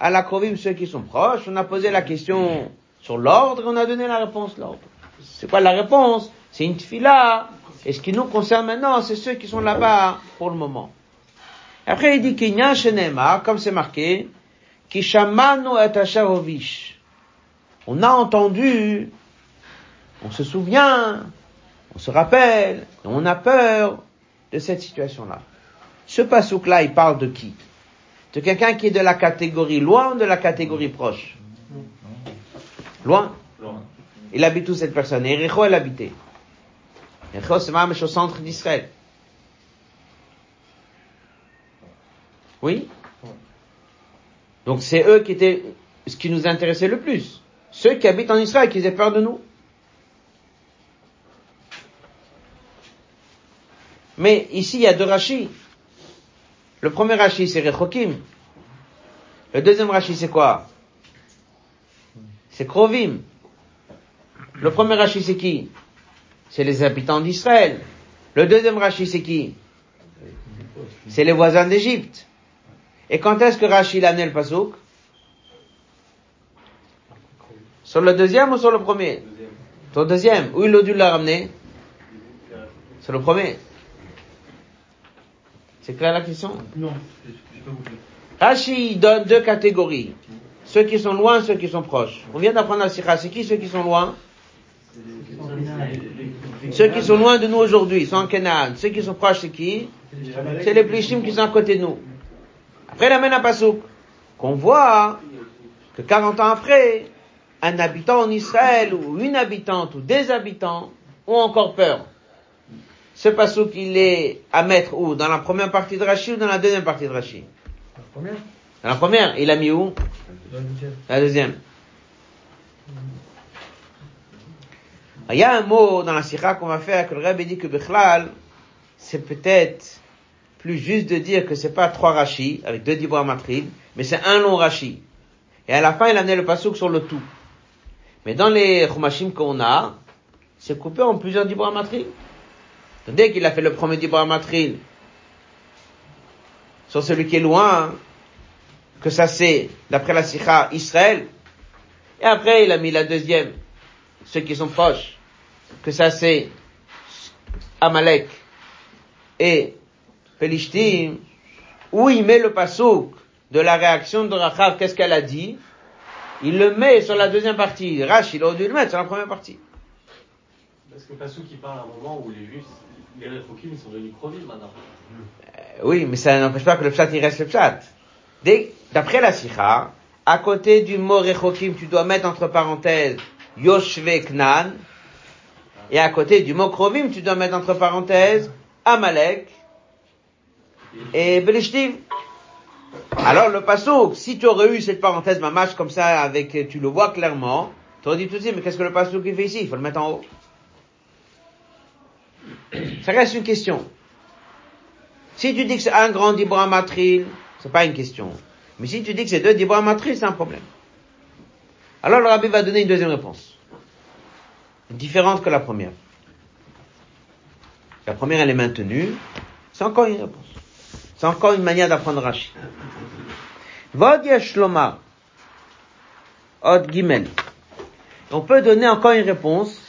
alakrovim, ceux qui sont proches. On a posé la question sur l'ordre on a donné la réponse l'ordre. C'est quoi la réponse? C'est une tfila. Et ce qui nous concerne maintenant, c'est ceux qui sont là-bas pour le moment. Après, il dit qu'il y a un comme c'est marqué, Kishamanu et On a entendu, on se souvient, on se rappelle, on a peur de cette situation-là. Ce pasouk-là, il parle de qui? De quelqu'un qui est de la catégorie loin ou de la catégorie proche? Loin Il habite où cette personne? Ericho, elle habitait. Ericho, c'est même au centre d'Israël. Oui? Donc c'est eux qui étaient ce qui nous intéressait le plus. Ceux qui habitent en Israël, qui aient peur de nous. Mais ici, il y a deux rachis. Le premier rachis, c'est Rechokim. Le deuxième rachis, c'est quoi? C'est Krovim. Le premier rachis, c'est qui? C'est les habitants d'Israël. Le deuxième rachis, c'est qui? C'est les voisins d'Égypte. Et quand est-ce que Rachid a amené le pasouk Sur le deuxième ou sur le premier? Sur le deuxième. Où il a dû la ramener Sur le premier. C'est clair la question Non. Rachid donne deux catégories. Ceux qui sont loin, ceux qui sont proches. On vient d'apprendre la sikha. C'est qui ceux qui sont loin Ceux qui sont loin de nous aujourd'hui, sont en Canaan. Ceux qui sont proches, c'est qui C'est les plishim qui sont à côté de nous. Après, il amène un pasouk. Qu'on voit que 40 ans après, un habitant en Israël, ou une habitante, ou des habitants, ont encore peur ce passouk, il est à mettre où? Dans la première partie de Rashi ou dans la deuxième partie de Rashi? La première. Dans la première, il a mis où? La deuxième. La deuxième. Il y a un mot dans la sikha qu'on va faire que le Rebbe dit que Bichlal, c'est peut-être plus juste de dire que c'est pas trois rachis avec deux dibois matrides, mais c'est un long rachi. Et à la fin, il amenait le passouk sur le tout. Mais dans les chumashim qu'on a, c'est coupé en plusieurs dibois matrides. Dès qu'il a fait le premier dibra matril, sur celui qui est loin, que ça c'est, d'après la sikha, Israël, et après il a mis la deuxième, ceux qui sont proches, que ça c'est Amalek et Pelishtim, où il met le pasouk de la réaction de Rachav, qu'est-ce qu'elle a dit? Il le met sur la deuxième partie. Rach, il aurait dû le mettre sur la première partie. Parce que Pasouk, il parle à un moment où les Juifs, les ils sont devenus maintenant. Euh, oui, mais ça n'empêche pas que le pshat, il reste le pshat. D'après la sikha, à côté du mot Rechokim, tu dois mettre entre parenthèses Yoshve Knan, et à côté du mot Krovim, tu dois mettre entre parenthèses Amalek et Belishtim. Alors le pasouk, si tu aurais eu cette parenthèse mamache comme ça, avec, tu le vois clairement, tu aurais dit tout de suite, mais qu'est-ce que le pasouk fait ici? Il faut le mettre en haut. Ça reste une question. Si tu dis que c'est un grand dibra matril, c'est pas une question. Mais si tu dis que c'est deux dibra matril, c'est un problème. Alors le rabbi va donner une deuxième réponse. Différente que la première. La première, elle est maintenue. C'est encore une réponse. C'est encore une manière d'apprendre Rashi. Vod Yeshloma. Od Gimel. On peut donner encore une réponse,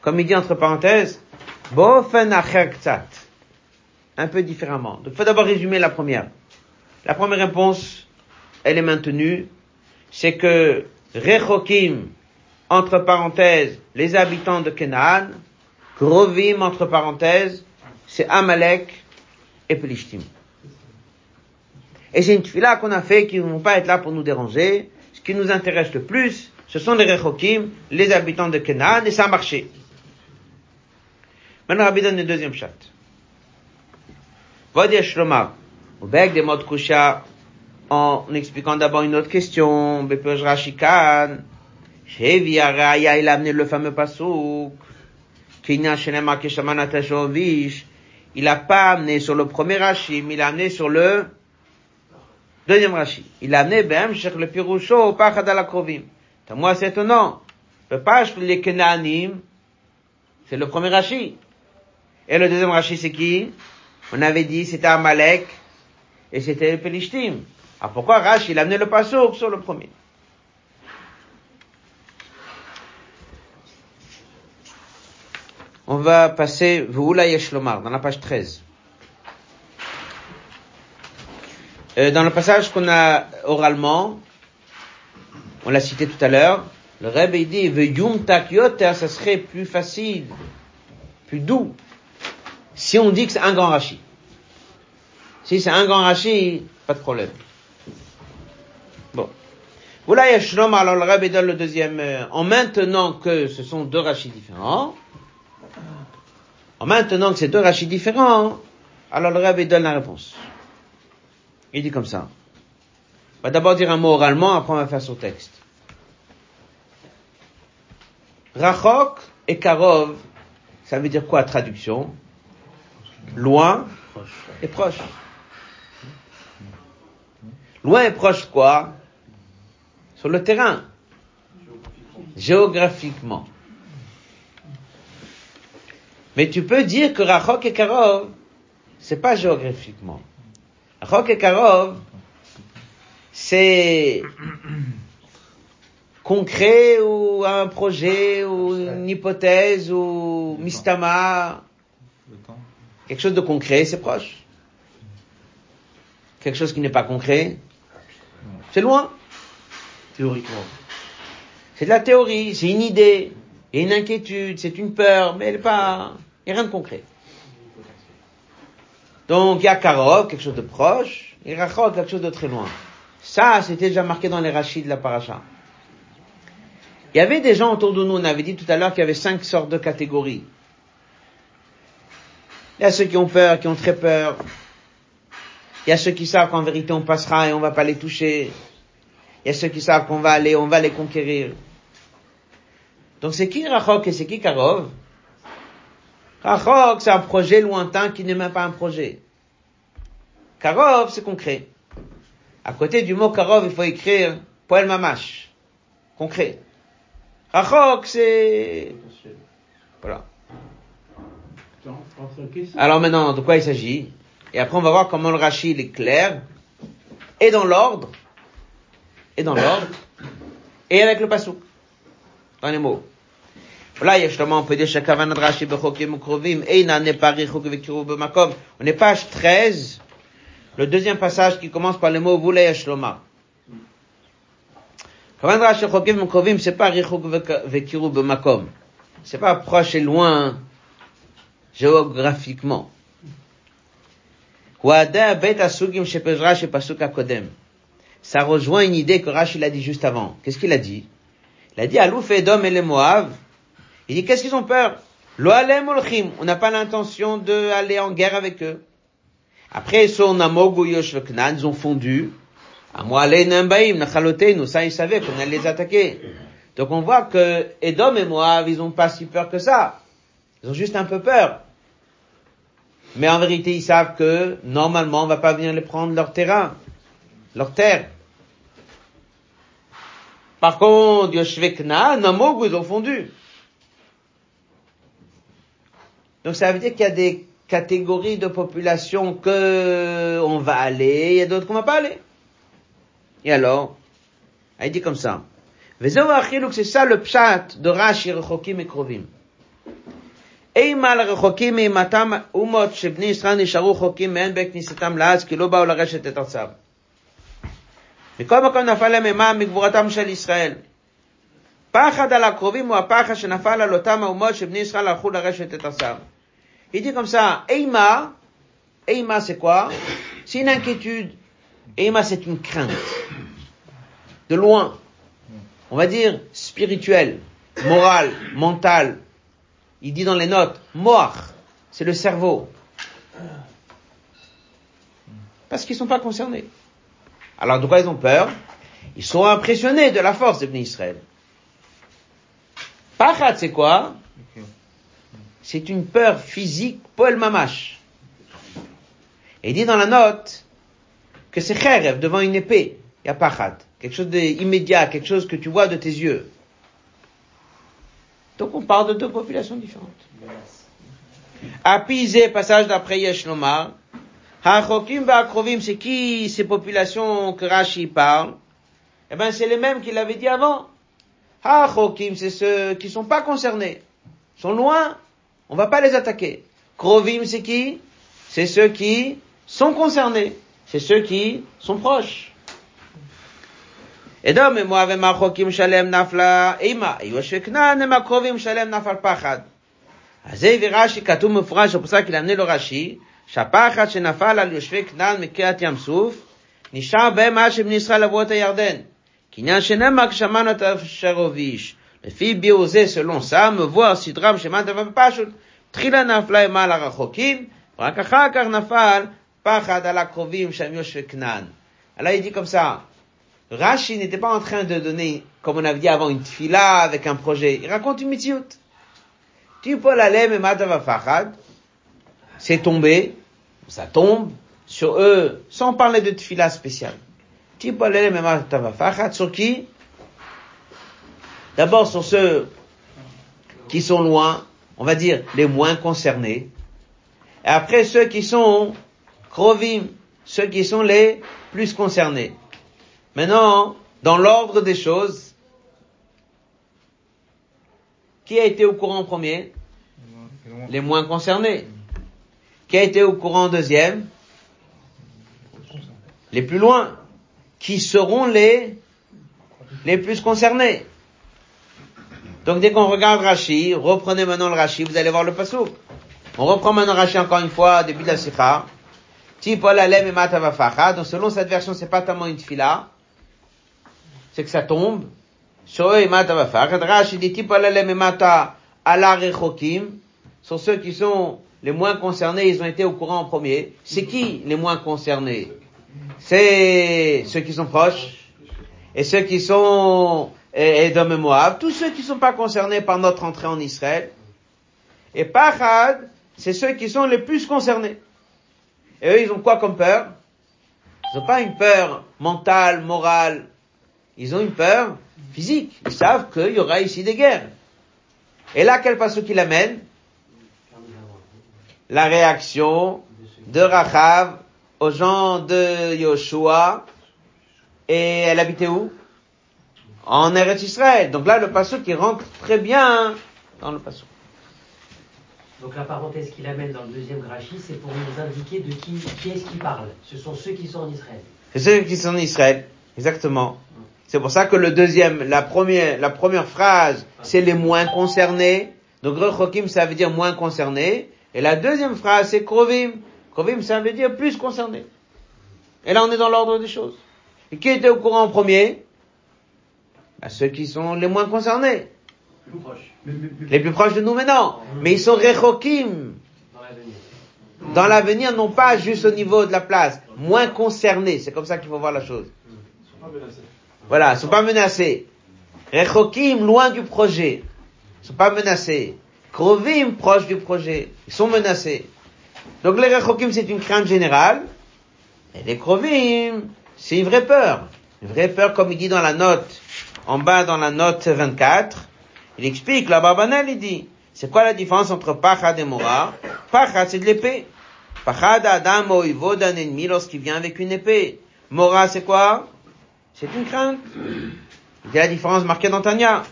comme il dit entre parenthèses, Un peu différemment. Donc, il faut d'abord résumer la première. La première réponse, elle est maintenue. C'est que Rechokim, entre parenthèses, les habitants de Canaan, Grovim, entre parenthèses, c'est Amalek, et Pelishtim. Et c'est une fila qu'on a fait qui ne vont pas être là pour nous déranger. Ce qui nous intéresse le plus, ce sont les Rechokim, les habitants de Canaan, et ça a marché. Maintenant, Rabbi donne le deuxième chat. Vodia Shlomar, au bec des mots kusha, en expliquant d'abord une autre question, Bepej Rashikan, Araya, il a amené le fameux pasouk, Shenema Tashovish, il n'a pas amené sur le premier Rashi, mais il a amené sur le deuxième Rashi. Il a amené ben cher le Piroucho au Pachad Krovim. Moi, c'est étonnant. Le Pach, les Kenaanim, c'est le premier Rashi. Et le deuxième Rashi, c'est qui? On avait dit, c'était Amalek, et c'était le Pelishtim. Alors pourquoi Rashi, il a amené le Passouk sur le premier? On va passer V'oula Yeshlomar, dans la page 13. Euh, dans le passage qu'on a oralement, on l'a cité tout à l'heure, le Rebbe dit Ve'yum tak yoter, ça serait plus facile, plus doux, si on dit que c'est un grand rachis. Si c'est un grand rachis, pas de problème. Bon. Voilà Yeshlomar, alors le Rebbe donne le deuxième, euh, en maintenant que ce sont deux rachis différents, en maintenant que c'est deux rachis différents, alors le Rabbi donne la réponse. Il dit comme ça. On va d'abord dire un mot oralement, après on va faire son texte. Rachok et Karov, ça veut dire quoi traduction? Loin et proche. Loin et proche quoi? Sur le terrain. Géographiquement. Mais tu peux dire que Rachok et Karov, c'est pas géographiquement. Rachok et Karov, c'est concret ou un projet ou une hypothèse ou mistama? Quelque chose de concret, c'est proche. Quelque chose qui n'est pas concret, c'est loin. Théoriquement. C'est de la théorie, c'est une idée, il une inquiétude, c'est une peur, mais elle n'est pas, il n'y a rien de concret. Donc, il y a Karov, quelque chose de proche, et Rachel, quelque chose de très loin. Ça, c'était déjà marqué dans les rachis de la paracha. Il y avait des gens autour de nous, on avait dit tout à l'heure qu'il y avait cinq sortes de catégories. Il y a ceux qui ont peur, qui ont très peur. Il y a ceux qui savent qu'en vérité on passera et on va pas les toucher. Il y a ceux qui savent qu'on va aller, on va les conquérir. Donc c'est qui Rachok et c'est qui Karov? Rachok, c'est un projet lointain qui n'est même pas un projet. Karov, c'est concret. À côté du mot Karov, il faut écrire Poel Mamash. Concret. Rachok, c'est... Voilà. Alors maintenant, de quoi il s'agit? Et après, on va voir comment le Rashi est clair, et dans l'ordre, et dans l'ordre, et avec le pasouk, dans les mots. Voilà, justement, on peut dire. On est page 13, le deuxième passage qui commence par les mots voulez shloma. Kavan Rashi chokim ukrovim, c'est pas richuk vekiru b'makom. C'est pas proche et loin, géographiquement. Ça rejoint une idée que Rachid a dit juste avant. Qu'est-ce qu'il a dit? Il a dit Alouf Edom et les Moab. Il dit qu'est-ce qu'ils ont peur? On n'a pas l'intention d'aller en guerre avec eux. Après, ils ont fondu. ça ils savaient qu'on allait les attaquer. Donc on voit que Edom et Moab, ils ont pas si peur que ça. Ils ont juste un peu peur. Mais en vérité, ils savent que normalement, on va pas venir les prendre leur terrain, leur terre. Par contre, Yoshvekna, Namog, ils ont fondu. Donc ça veut dire qu'il y a des catégories de population que on va aller, il y a d'autres qu'on va pas aller. Et alors, il dit comme ça. C'est ça le pshat de Rashi, Rechokim et Krovim. אימה לרחוקים מאימתם אומות שבני ישראל נשארו חוקים מהן בכניסתם לארץ כי לא באו לרשת את ארצם. מכל מקום נפל להם אימה מגבורתם של ישראל. פחד על הקרובים הוא הפחד שנפל על אותם האומות שבני ישראל הלכו לרשת את ארצם. Il dit comme ça, Eima, Eima c'est quoi C'est une inquiétude. Eima c'est une crainte. De loin. On va dire spirituelle, morale, mentale, il dit dans les notes, moach, c'est le cerveau. Parce qu'ils ne sont pas concernés. Alors de quoi ils ont peur Ils sont impressionnés de la force de Israël. Pachat, c'est quoi? C'est une peur physique, Paul Mamash. Et il dit dans la note que c'est Kherev devant une épée. Il y a Pachat. Quelque chose d'immédiat, quelque chose que tu vois de tes yeux. Donc on parle de deux populations différentes. Apizé, passage d'après Yeshlomar. Hachokim Akrovim, c'est qui ces populations que Rashi parle? Eh bien, c'est les mêmes qu'il avait dit avant. Hachokim, c'est ceux qui sont pas concernés. sont loin. On va pas les attaquer. Krovim, c'est qui? C'est ceux qui sont concernés. C'est ceux qui sont proches. אדום ומואב הם הרחוקים שלם נפלה אימה, יהושע כנען הם הקרובים שלם נפל פחד. אז זה הביא רש"י, כתוב מפורש בפסק ילמנה לו רש"י, שהפחד שנפל על יושבי כנען מקריאת ים סוף, נשאר בהם מה שבני ישראל עברו את הירדן. קניין שנאמר כשמענו את השרוביש. לפי ביאור זה, סלון סם, מבואר סדרם שמען דבר פשוט. תחילה נפלה אימה על הרחוקים, ורק אחר כך נפל פחד על הקרובים שהם יושבי כנען. Alors il dit comme ça, Rashi n'était pas en train de donner, comme on avait dit avant, une fila avec un projet. Il raconte une mitzvot. Tu peux l'aller, mais fachad, c'est tombé, ça tombe sur eux, sans parler de tfila spéciale. Tu peux aller, mais fachad, sur qui? D'abord sur ceux qui sont loin, on va dire les moins concernés. Et après ceux qui sont krovim, ceux qui sont les plus concernés. Maintenant, dans l'ordre des choses, qui a été au courant en premier? Les moins concernés. Qui a été au courant en deuxième? Les plus loin. Qui seront les, les plus concernés? Donc dès qu'on regarde Rashi, reprenez maintenant le Rashi, vous allez voir le passou. On reprend maintenant Rashi encore une fois, début de la Sikha. Donc selon cette version, c'est pas tellement une fila c'est que ça tombe. Sur ceux qui sont les moins concernés, ils ont été au courant en premier. C'est qui les moins concernés? C'est ceux qui sont proches et ceux qui sont Edom et Moab, tous ceux qui ne sont pas concernés par notre entrée en Israël. Et Pachad, c'est ceux qui sont les plus concernés. Et eux, ils ont quoi comme peur? Ils n'ont pas une peur mentale, morale. Ils ont une peur physique. Ils savent qu'il y aura ici des guerres. Et là, quel passe qu'il amène? La réaction de Rachav aux gens de Yoshua. Et elle habitait où? En Eretz Israël. Donc là, le passage qui rentre très bien dans le passage. Donc la parenthèse qu'il amène dans le deuxième Grachi, c'est pour nous indiquer de qui, qui est-ce qui parle. Ce sont ceux qui sont en Israël. C'est ceux qui sont en Israël, exactement. C'est pour ça que le deuxième, la première, la première phrase, c'est les moins concernés. Donc Rechokim, ça veut dire moins concernés. Et la deuxième phrase, c'est Krovim. Krovim, ça veut dire plus concernés. Et là, on est dans l'ordre des choses. Et qui était au courant en premier? Bah, Ceux qui sont les moins concernés. Plus proche. Les plus proches de nous maintenant. Mais ils sont Rechokim. Dans l'avenir. Dans l'avenir, non pas juste au niveau de la place. Moins concernés. C'est comme ça qu'il faut voir la chose. Ils sont pas menacés. Voilà, ils sont pas menacés. Rechokim, loin du projet. Ils sont pas menacés. Krovim, proche du projet. Ils sont menacés. Donc les Rechokim, c'est une crainte générale. Et les Krovim, c'est une vraie peur. Une vraie peur, comme il dit dans la note, en bas dans la note 24. Il explique, la Barbanel, il dit, c'est quoi la différence entre Pachad et Mora? Pachad, c'est de l'épée. Pachad, Adam, Oivo, d'un ennemi lorsqu'il vient avec une épée. Mora, c'est quoi? C'est une crainte. Il y a la différence marquée dans Tanya.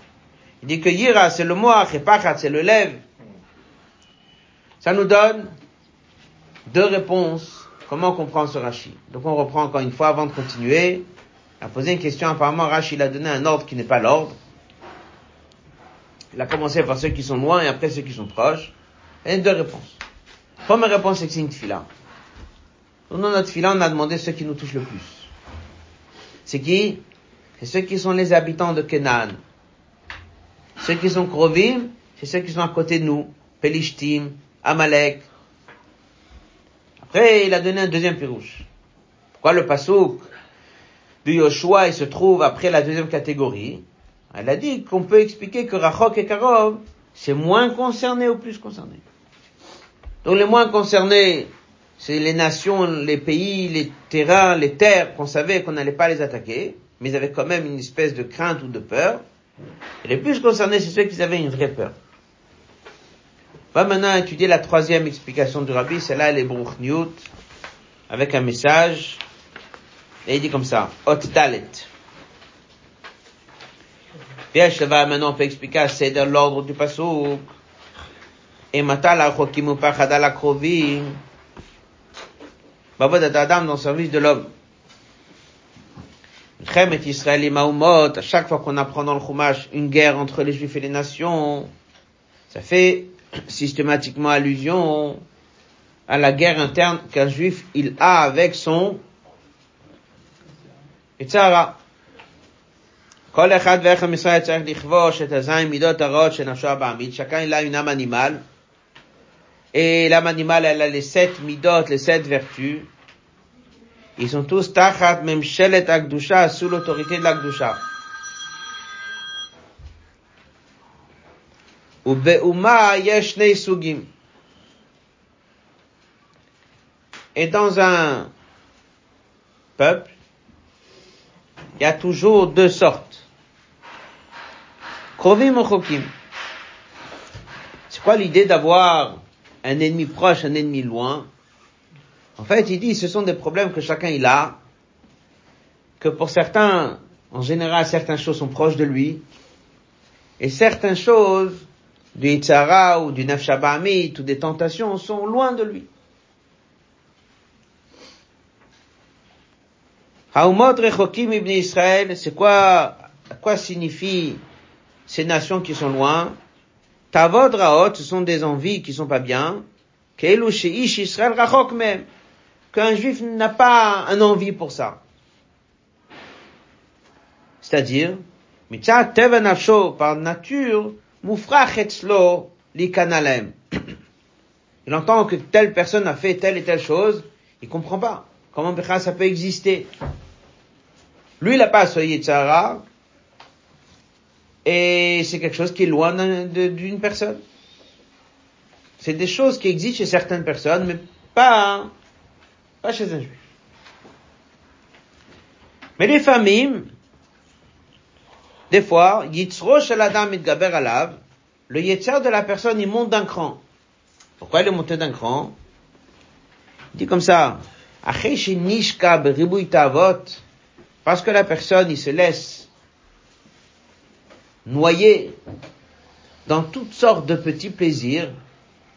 Il dit que Yira, c'est le moach et Pachat, c'est le lève. Ça nous donne deux réponses. Comment on comprend ce Rashi? Donc on reprend encore une fois avant de continuer. On a posé une question. Apparemment, Rashi il a donné un ordre qui n'est pas l'ordre. Il a commencé par ceux qui sont loin et après ceux qui sont proches. Il y a deux réponses. Première réponse, c'est que c'est une fila. Dans notre fila, on a demandé ceux qui nous touchent le plus. C'est qui? C'est ceux qui sont les habitants de Canaan. Ceux qui sont Krovim, c'est ceux qui sont à côté de nous. Pelishtim, Amalek. Après, il a donné un deuxième pirouche. Pourquoi le pasouk de Yoshua, il se trouve après la deuxième catégorie? Elle a dit qu'on peut expliquer que Rachok et Karov, c'est moins concerné ou plus concerné. Donc les moins concernés, c'est les nations, les pays, les terrains, les terres qu'on savait qu'on n'allait pas les attaquer, mais ils avaient quand même une espèce de crainte ou de peur. Et les plus concernés, c'est ceux qui avaient une vraie peur. On va maintenant étudier la troisième explication du rabbi, c'est là les Bruchniut, avec un message, et il dit comme ça, Hot Dalet. Va maintenant, on peut expliquer, c'est dans l'ordre du pasouk. Et matala chokim ou pachadala krovim. Babot Adam dans le service de l'homme. Chemet Israël et Mahomot, à chaque fois qu'on apprend dans le Chumash une guerre entre les Juifs et les nations, ça fait systématiquement allusion à la guerre interne qu'un Juif il a avec son et Yitzhara. Chacun il a une âme animale et l'âme animale, elle a les sept midot, les sept vertus. Ils sont tous tachat memshelet akdusha, sous l'autorité de l'akdusha. Et dans un peuple, il y a toujours deux sortes. Krovim ou C'est quoi l'idée d'avoir un ennemi proche, un ennemi loin En fait, il dit, ce sont des problèmes que chacun il a, que pour certains, en général, certaines choses sont proches de lui, et certaines choses, du Yitzhara ou du Nefshabamit ou des tentations sont loin de lui. Haumot Rechokim ibn Israël, c'est quoi, quoi signifie ces nations qui sont loin? Tavod Raot, ce sont des envies qui sont pas bien. Keilu Sheish Israël Rachok même. Qu'un juif n'a pas un envie pour ça. C'est-à-dire, Nafsho, par nature, Likanalem. Il entend que telle personne a fait telle et telle chose, il comprend pas. Comment ça peut exister? Lui, il n'a pas ce Yitzhara, et c'est quelque chose qui est loin d'une personne. C'est des choses qui existent chez certaines personnes, mais pas, pas chez un juif. Mais les familles, des fois, Yitzro Shaladam Gaber Alav, le Yetzer de la personne, il monte d'un cran. Pourquoi il est monté d'un cran? Il dit comme ça, parce que la personne, il se laisse noyer dans toutes sortes de petits plaisirs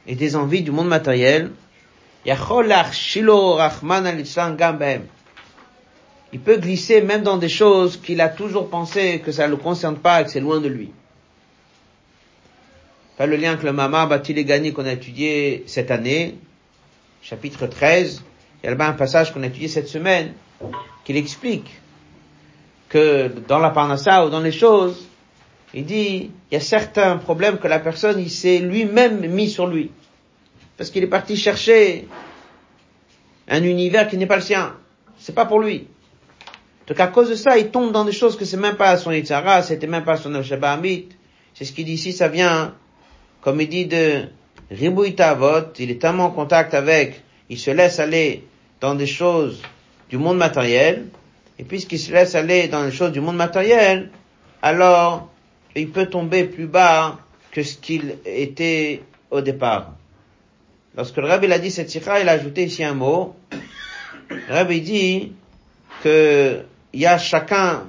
et des envies du monde matériel. Il peut glisser même dans des choses qu'il a toujours pensé que ça ne le concerne pas et que c'est loin de lui. Pas le lien que le Mama Gani qu'on a étudié cette année, chapitre 13, il y a là-bas un passage qu'on a étudié cette semaine, qui explique que dans la parnassa ou dans les choses, il dit, il y a certains problèmes que la personne, il s'est lui-même mis sur lui. Parce qu'il est parti chercher un univers qui n'est pas le sien. C'est pas pour lui. Donc à cause de ça, il tombe dans des choses que c'est même pas son Yitzhara, c'était même pas son Amit. C'est ce qu'il dit ici, ça vient, comme il dit de Ribouitavot, il est tellement en contact avec, il se laisse aller dans des choses du monde matériel, et puisqu'il se laisse aller dans les choses du monde matériel, alors il peut tomber plus bas que ce qu'il était au départ. Lorsque le Rabbi a dit cette sikha, il a ajouté ici un mot. Le Rabbi dit que il y a chacun,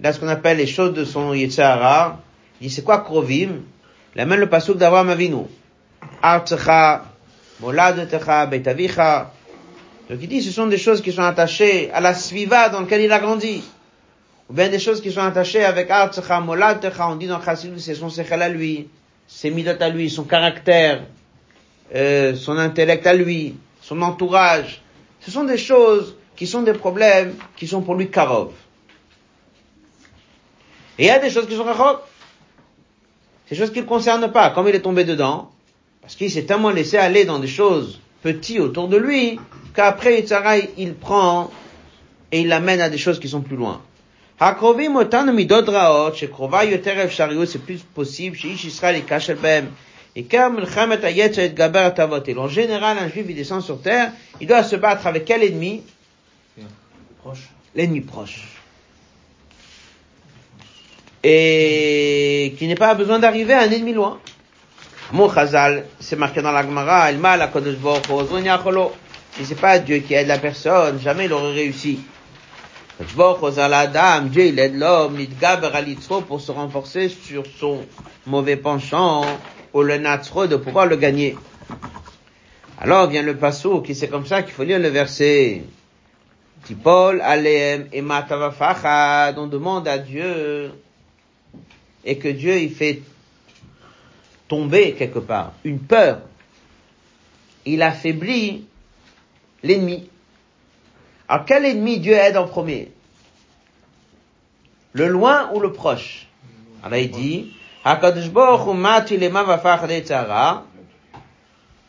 là ce qu'on appelle les choses de son Yitzhara, il dit c'est quoi Krovim? Il amène le pasuk d'Abraham Avinu. Artcha, Moladetecha, Betavicha, donc il dit, ce sont des choses qui sont attachées à la sviva dans laquelle il a grandi. Ou bien des choses qui sont attachées avec Artsecha, Molaltecha, on dit dans Chassidou, c'est son sechel à lui, ses midot à lui, son caractère, euh, son intellect à lui, son entourage. Ce sont des choses qui sont des problèmes qui sont pour lui karov. Et il y a des choses qui sont rachok. Ces choses qui ne le concernent pas, comme il est tombé dedans, parce qu'il s'est tellement laissé aller dans des choses petites autour de lui, qu'après Yitzhara, il prend et il l'amène à des choses qui sont plus loin. הקרובים אותנו מידות רעות, שקרובה יותר אפשריות, c'est plus possible, שאיש ישראל ייכשל בהם. עיקר מלחמת היצר יתגבר התאוותיל. En général, un juif, il descend sur terre, il doit se battre avec quel ennemi? Proche. L'ennemi proche. Et qui n'est pas besoin d'arriver à un ennemi loin. Mon Chazal, c'est marqué dans la Gemara, il m'a la Kodesh Baruch Hu, si c'est pas Dieu qui aide la personne, jamais il aurait réussi. Dieu il aide l'homme, pour se renforcer sur son mauvais penchant, ou le natsro de pouvoir le gagner. Alors vient le passo qui c'est comme ça qu'il faut lire le verset. Tipol aleem et on demande à Dieu, et que Dieu il fait tomber quelque part une peur. Il affaiblit l'ennemi. Alors quel ennemi Dieu aide en premier? Le loin ou le proche? Alors il dit,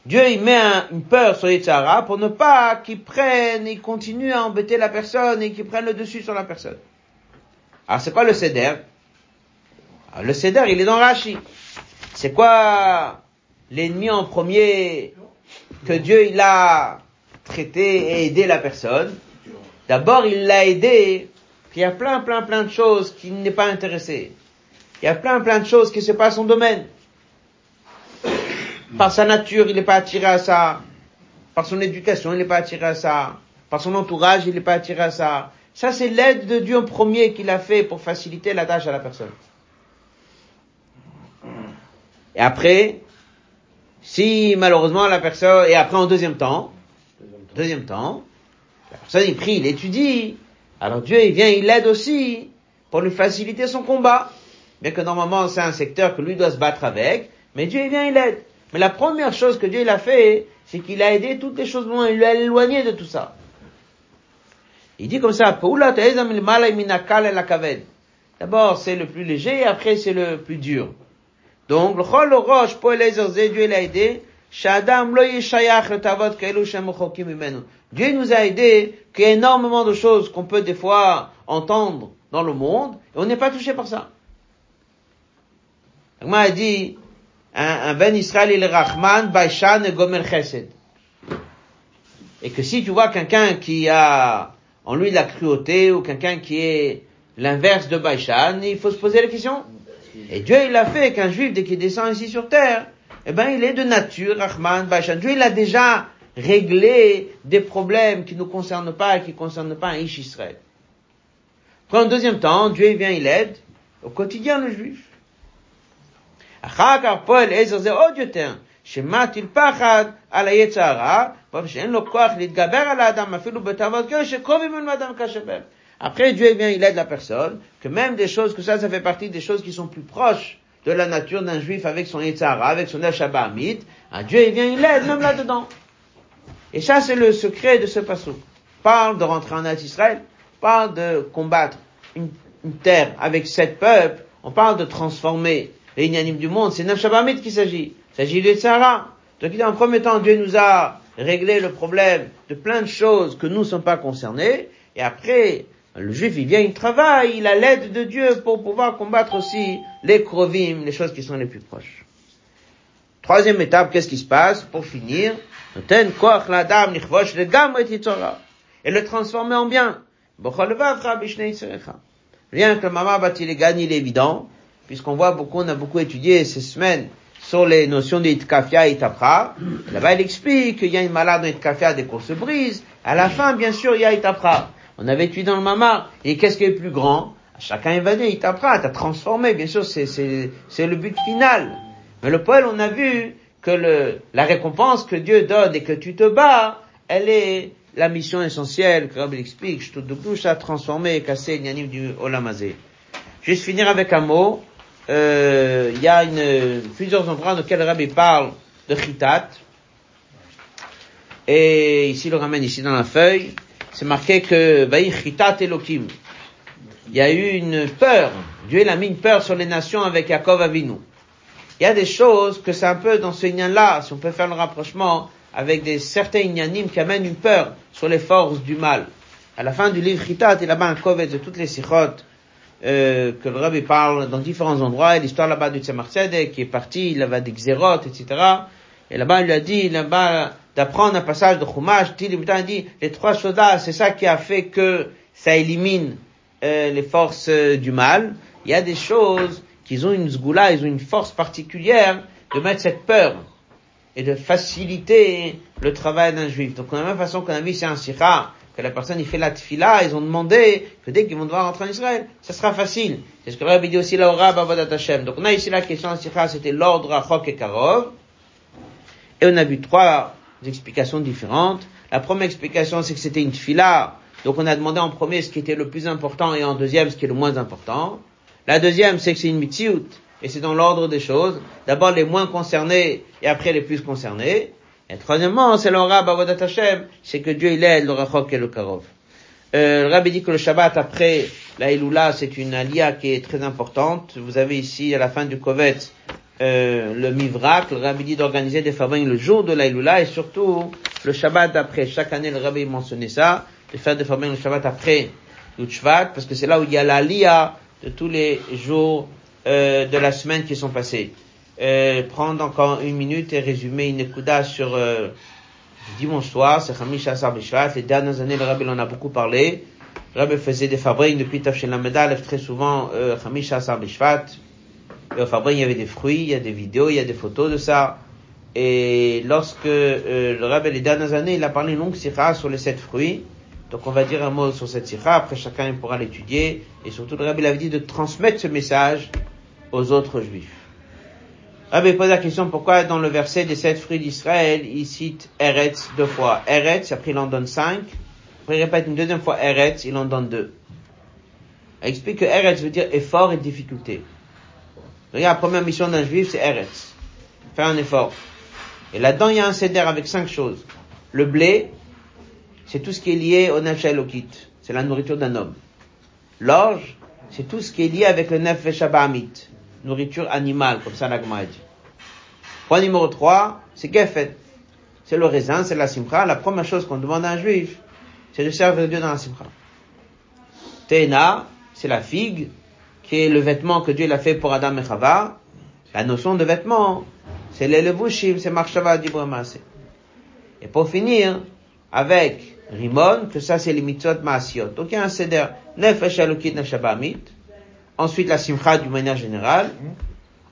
Dieu il met une peur sur Yitzhara pour ne pas qu'il prenne et continue à embêter la personne et qu'il prenne le dessus sur la personne. Alors c'est quoi le céder Le céder il est dans Rashi. C'est quoi l'ennemi en premier que Dieu il a traiter et aider la personne? D'abord, il l'a aidé, il y a plein, plein, plein de choses qui n'est pas intéressé. Il y a plein, plein de choses qui c'est pas son domaine. Par sa nature, il n'est pas attiré à ça. Par son éducation, il n'est pas attiré à ça. Par son entourage, il n'est pas attiré à ça. Ça, c'est l'aide de Dieu en premier qu'il a fait pour faciliter la tâche à la personne. Et après, si malheureusement la personne, et après en deuxième temps, Deuxième temps, la personne il prie, il étudie. Alors Dieu il vient, il l'aide aussi pour lui faciliter son combat. Bien que normalement c'est un secteur que lui doit se battre avec, mais Dieu il vient, il l'aide. Mais la première chose que Dieu il a fait, c'est qu'il a aidé toutes les choses loin, il l'a éloigné de tout ça. Il dit comme ça, D'abord c'est le plus léger, après c'est le plus dur. Donc le chol roche, Dieu l'a aidé, Dieu nous a aidés qu'il y a énormément de choses qu'on peut des fois entendre dans le monde, et on n'est pas touché par ça. Moi, a dit, un, un Ben Israël il est Rahman, Baishan et Gomer Chesed. Et que si tu vois quelqu'un qui a en lui de la cruauté ou quelqu'un qui est l'inverse de Baishan, il faut se poser la question. Et Dieu, il a fait qu'un juif, dès qu'il descend ici sur terre, eh ben, il est de nature, Rahman, Baishan. Dieu, il a déjà régler des problèmes qui ne concernent pas et qui ne concernent pas un Ish Israël. En deuxième temps, Dieu vient, il aide au quotidien le juif. Après, Dieu vient, il aide la personne, que même des choses, que ça, ça fait partie des choses qui sont plus proches de la nature d'un juif avec son Yitzhara, avec son Ashabamit. Ah, Dieu, vient, il aide même là-dedans. Et ça, c'est le secret de ce passage. Parle de rentrer en Israël, parle de combattre une, terre avec sept peuples, on parle de transformer les du monde, c'est Neuf Shabbat qu'il s'agit. Il s'agit de Tzara. Donc, en premier temps, Dieu nous a réglé le problème de plein de choses que nous ne sommes pas concernés, et après, le juif, il vient, il travaille, il a l'aide de Dieu pour pouvoir combattre aussi les krovim, les choses qui sont les plus proches. Troisième étape, qu'est-ce qui se passe? Pour finir, et le transformer en bien. Rien que le Mama Batil gagne, il est évident, puisqu'on voit beaucoup, on a beaucoup étudié ces semaines sur les notions d'Itkafia et Itapra. Là-bas, il explique qu'il y a une malade dans Itkafia, des courses se brisent. À la fin, bien sûr, il y a Itapra. On avait étudié dans le Mama. Et qu'est-ce qui est plus grand? Chacun dire, il t'apprend, t'as transformé, bien sûr, c'est, c'est, c'est le but final. Mais le poil, on a vu que le, la récompense que Dieu donne et que tu te bats, elle est la mission essentielle que Rabbi explique, je à transformer, casser l'yanim du Olamazé. Juste finir avec un mot. Euh, il y a une, plusieurs endroits dans lesquels Rabbi parle de chitat. Et ici, il le ramène ici dans la feuille c'est marqué que Chitat Elohim. Il y a eu une peur. Dieu il a mis une peur sur les nations avec Yaakov Avinu. Il y a des choses que c'est un peu dans ce lien-là, si on peut faire le rapprochement avec des certains ignanim qui amènent une peur sur les forces du mal. À la fin du livre Chitat, il y a là-bas un kovet de toutes les sirotes euh, que le rabbi parle dans différents endroits, l'histoire là-bas du Tzemach qui est parti, il avait des xérotes, etc. Et là-bas, il lui a dit, là-bas, d'apprendre un passage de Chumash, il dit, les trois choses c'est ça qui a fait que ça élimine euh, les forces euh, du mal. Il y a des choses qui ont une zgoula, ils ont une force particulière de mettre cette peur et de faciliter le travail d'un juif. Donc, de la même façon qu'on a vu c'est un sikha, que la personne il fait la tfila, ils ont demandé que dès qu'ils vont devoir rentrer en Israël, ça sera facile. C'est ce que Rabbi dit aussi là au Rab Hashem. Donc on a ici la question de sikha, c'était l'ordre à Chok et Karov. Et on a vu trois explications différentes. La première explication, c'est que c'était une fila. Donc on a demandé en premier ce qui était le plus important et en deuxième ce qui est le moins important. La deuxième, c'est que c'est une mitziout. Et c'est dans l'ordre des choses. D'abord les moins concernés et après les plus concernés. Et troisièmement, c'est le Rab Hashem, c'est que Dieu il aide le Rachok et le Karov. Euh, le Rabbi dit que le Shabbat après la Iloula, c'est une alia qui est très importante. Vous avez ici à la fin du Kovetz euh, le Mivrak, le Rabbi dit d'organiser des favorites le jour de l'Aïloula et surtout le Shabbat après. Chaque année, le Rabbi mentionnait ça, de faire des favorites le Shabbat après l'Utshvat, parce que c'est là où il y a l'Aliyah de tous les jours euh, de la semaine qui sont passés. Euh, prendre encore une minute et résumer une écouda sur euh, dimanche soir, c'est Hamish Asar Bishvat. Les dernières années, le Rabbi en a beaucoup parlé. Le Rabbi faisait des fabriques depuis Tafshin Lamedal, très souvent euh, Hamish Asar Bishvat. Et au Fabrique, il y avait des fruits, il y a des vidéos, il y a des photos de ça. Et lorsque euh, le Rabbi, les dernières années, il a parlé une longue sikha sur les sept fruits. Donc on va dire un mot sur cette sikha, après chacun pourra l'étudier. Et surtout, le Rabbi avait dit de transmettre ce message aux autres juifs. Rabbi pose la question pourquoi dans le verset des sept fruits d'Israël, il cite Eretz deux fois? Eretz, après il en donne cinq. Après il répète une deuxième fois Eretz, il en donne deux. Il explique que Eretz veut dire effort et difficulté. Regarde, la première mission d'un juif, c'est Eretz. Faire un effort. Et là-dedans, il y a un céder avec cinq choses. Le blé, c'est tout ce qui est lié au nefesh C'est la nourriture d'un homme. L'orge, c'est tout ce qui est lié avec le nefesh Nourriture animale, comme ça l'agma dit. Point numéro 3, c'est Gefet. C'est le raisin, c'est la simcha. La première chose qu'on demande à un juif, c'est de servir Dieu dans la simcha. Tena, c'est la figue qui est le vêtement que Dieu l'a fait pour Adam et Chava. La notion de vêtements, c'est les levushim, c'est marshava d'Ibrahim Et pour finir, avec Rimon, que ça c'est les mitzvot maasiot. Donc il y a un seder nefesh alukit nefshabamit. Ensuite la simcha d'une manière générale.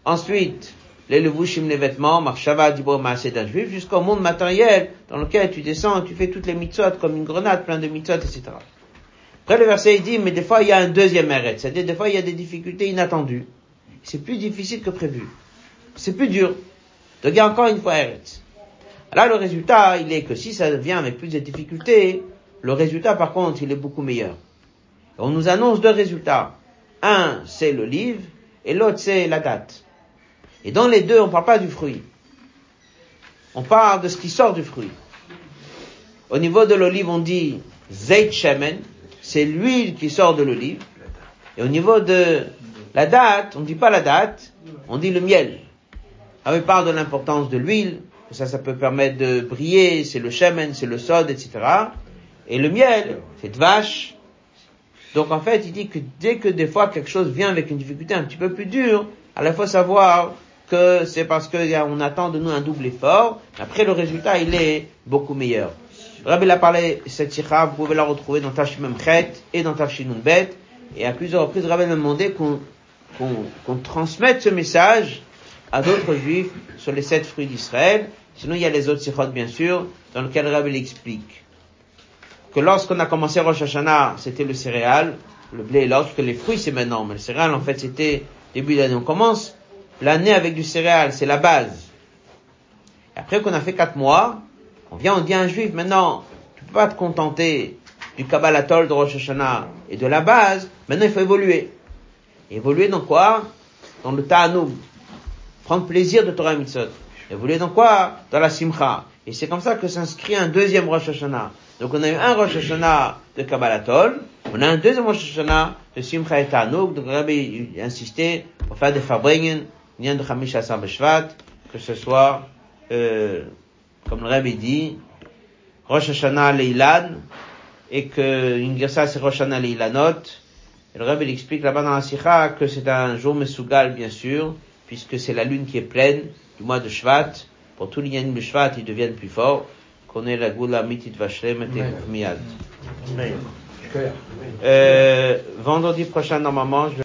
Ensuite, les levushim, les vêtements, marshava d'Ibrahim d'un juif, jusqu'au monde matériel dans lequel tu descends, tu fais toutes les mitzvot comme une grenade, plein de mitzvot, etc. Après le verset il dit, mais des fois il y a un deuxième arrêt, c'est-à-dire des fois il y a des difficultés inattendues. C'est plus difficile que prévu. C'est plus dur. Donc il y a encore une fois arrêt. Là le résultat, il est que si ça vient avec plus de difficultés, le résultat par contre il est beaucoup meilleur. On nous annonce deux résultats. Un, c'est le livre, et l'autre, c'est la date. Et dans les deux, on ne parle pas du fruit. On parle de ce qui sort du fruit. Au niveau de l'olive, on dit Zeit c'est l'huile qui sort de l'olive. Et au niveau de la date, on ne dit pas la date, on dit le miel. Ah, on parle de l'importance de l'huile, ça, ça peut permettre de briller, c'est le shemen, c'est le sod, etc. Et le miel, c'est de vache. Donc en fait, il dit que dès que des fois quelque chose vient avec une difficulté un petit peu plus dure, alors il faut savoir que c'est parce qu'on attend de nous un double effort. Après, le résultat, il est beaucoup meilleur. Rabbi a parlé cette sikha, vous pouvez la retrouver dans Tashimem Chet et dans Tafshinun Bet. Et à plusieurs reprises, Rabbi m'a demandé qu'on qu'on transmette ce message à d'autres juifs sur les sept fruits d'Israël. Sinon, il y a les autres sikhot, bien sûr, dans lesquels Rabbi explique que lorsqu'on a commencé Rosh Hashanah, c'était le céréal, le blé, lorsque les fruits, c'est maintenant, mais le céréal, en fait, c'était début d'année. On commence l'année avec du céréal, c'est la base. Et après qu'on a fait quatre mois, on vient, on dit à un juif, maintenant, tu peux pas te contenter du Kabbalatol de Rosh Hashanah et de la base, maintenant il faut évoluer. évoluer dans quoi? Dans le Ta'anoub. Prendre plaisir de Torah Mitzvot. Évoluer dans quoi? Dans la Simcha. Et c'est comme ça que s'inscrit un deuxième Rosh Hashanah. Donc on a eu un Rosh Hashanah de Kabbalatol, on a un deuxième Rosh Hashanah de Simcha et Ta'anoub, donc Rabbi insisté pour faire des Fabringen, Nyan de Chamish Beshvat, que ce soit euh, comme le Rabbi dit, Rosh Hashanah Leilan, et que une c'est Rosh Hashanah Leilanot. Et le Rabbi explique là-bas dans la Sikha que c'est un jour Mesugal, bien sûr, puisque c'est la lune qui est pleine du mois de Shvat. Pour tous les Yanim de Shvat, ils deviennent plus forts. Qu'on est la Goula Mitit Vashrem et Miyad. Euh, vendredi prochain, normalement, je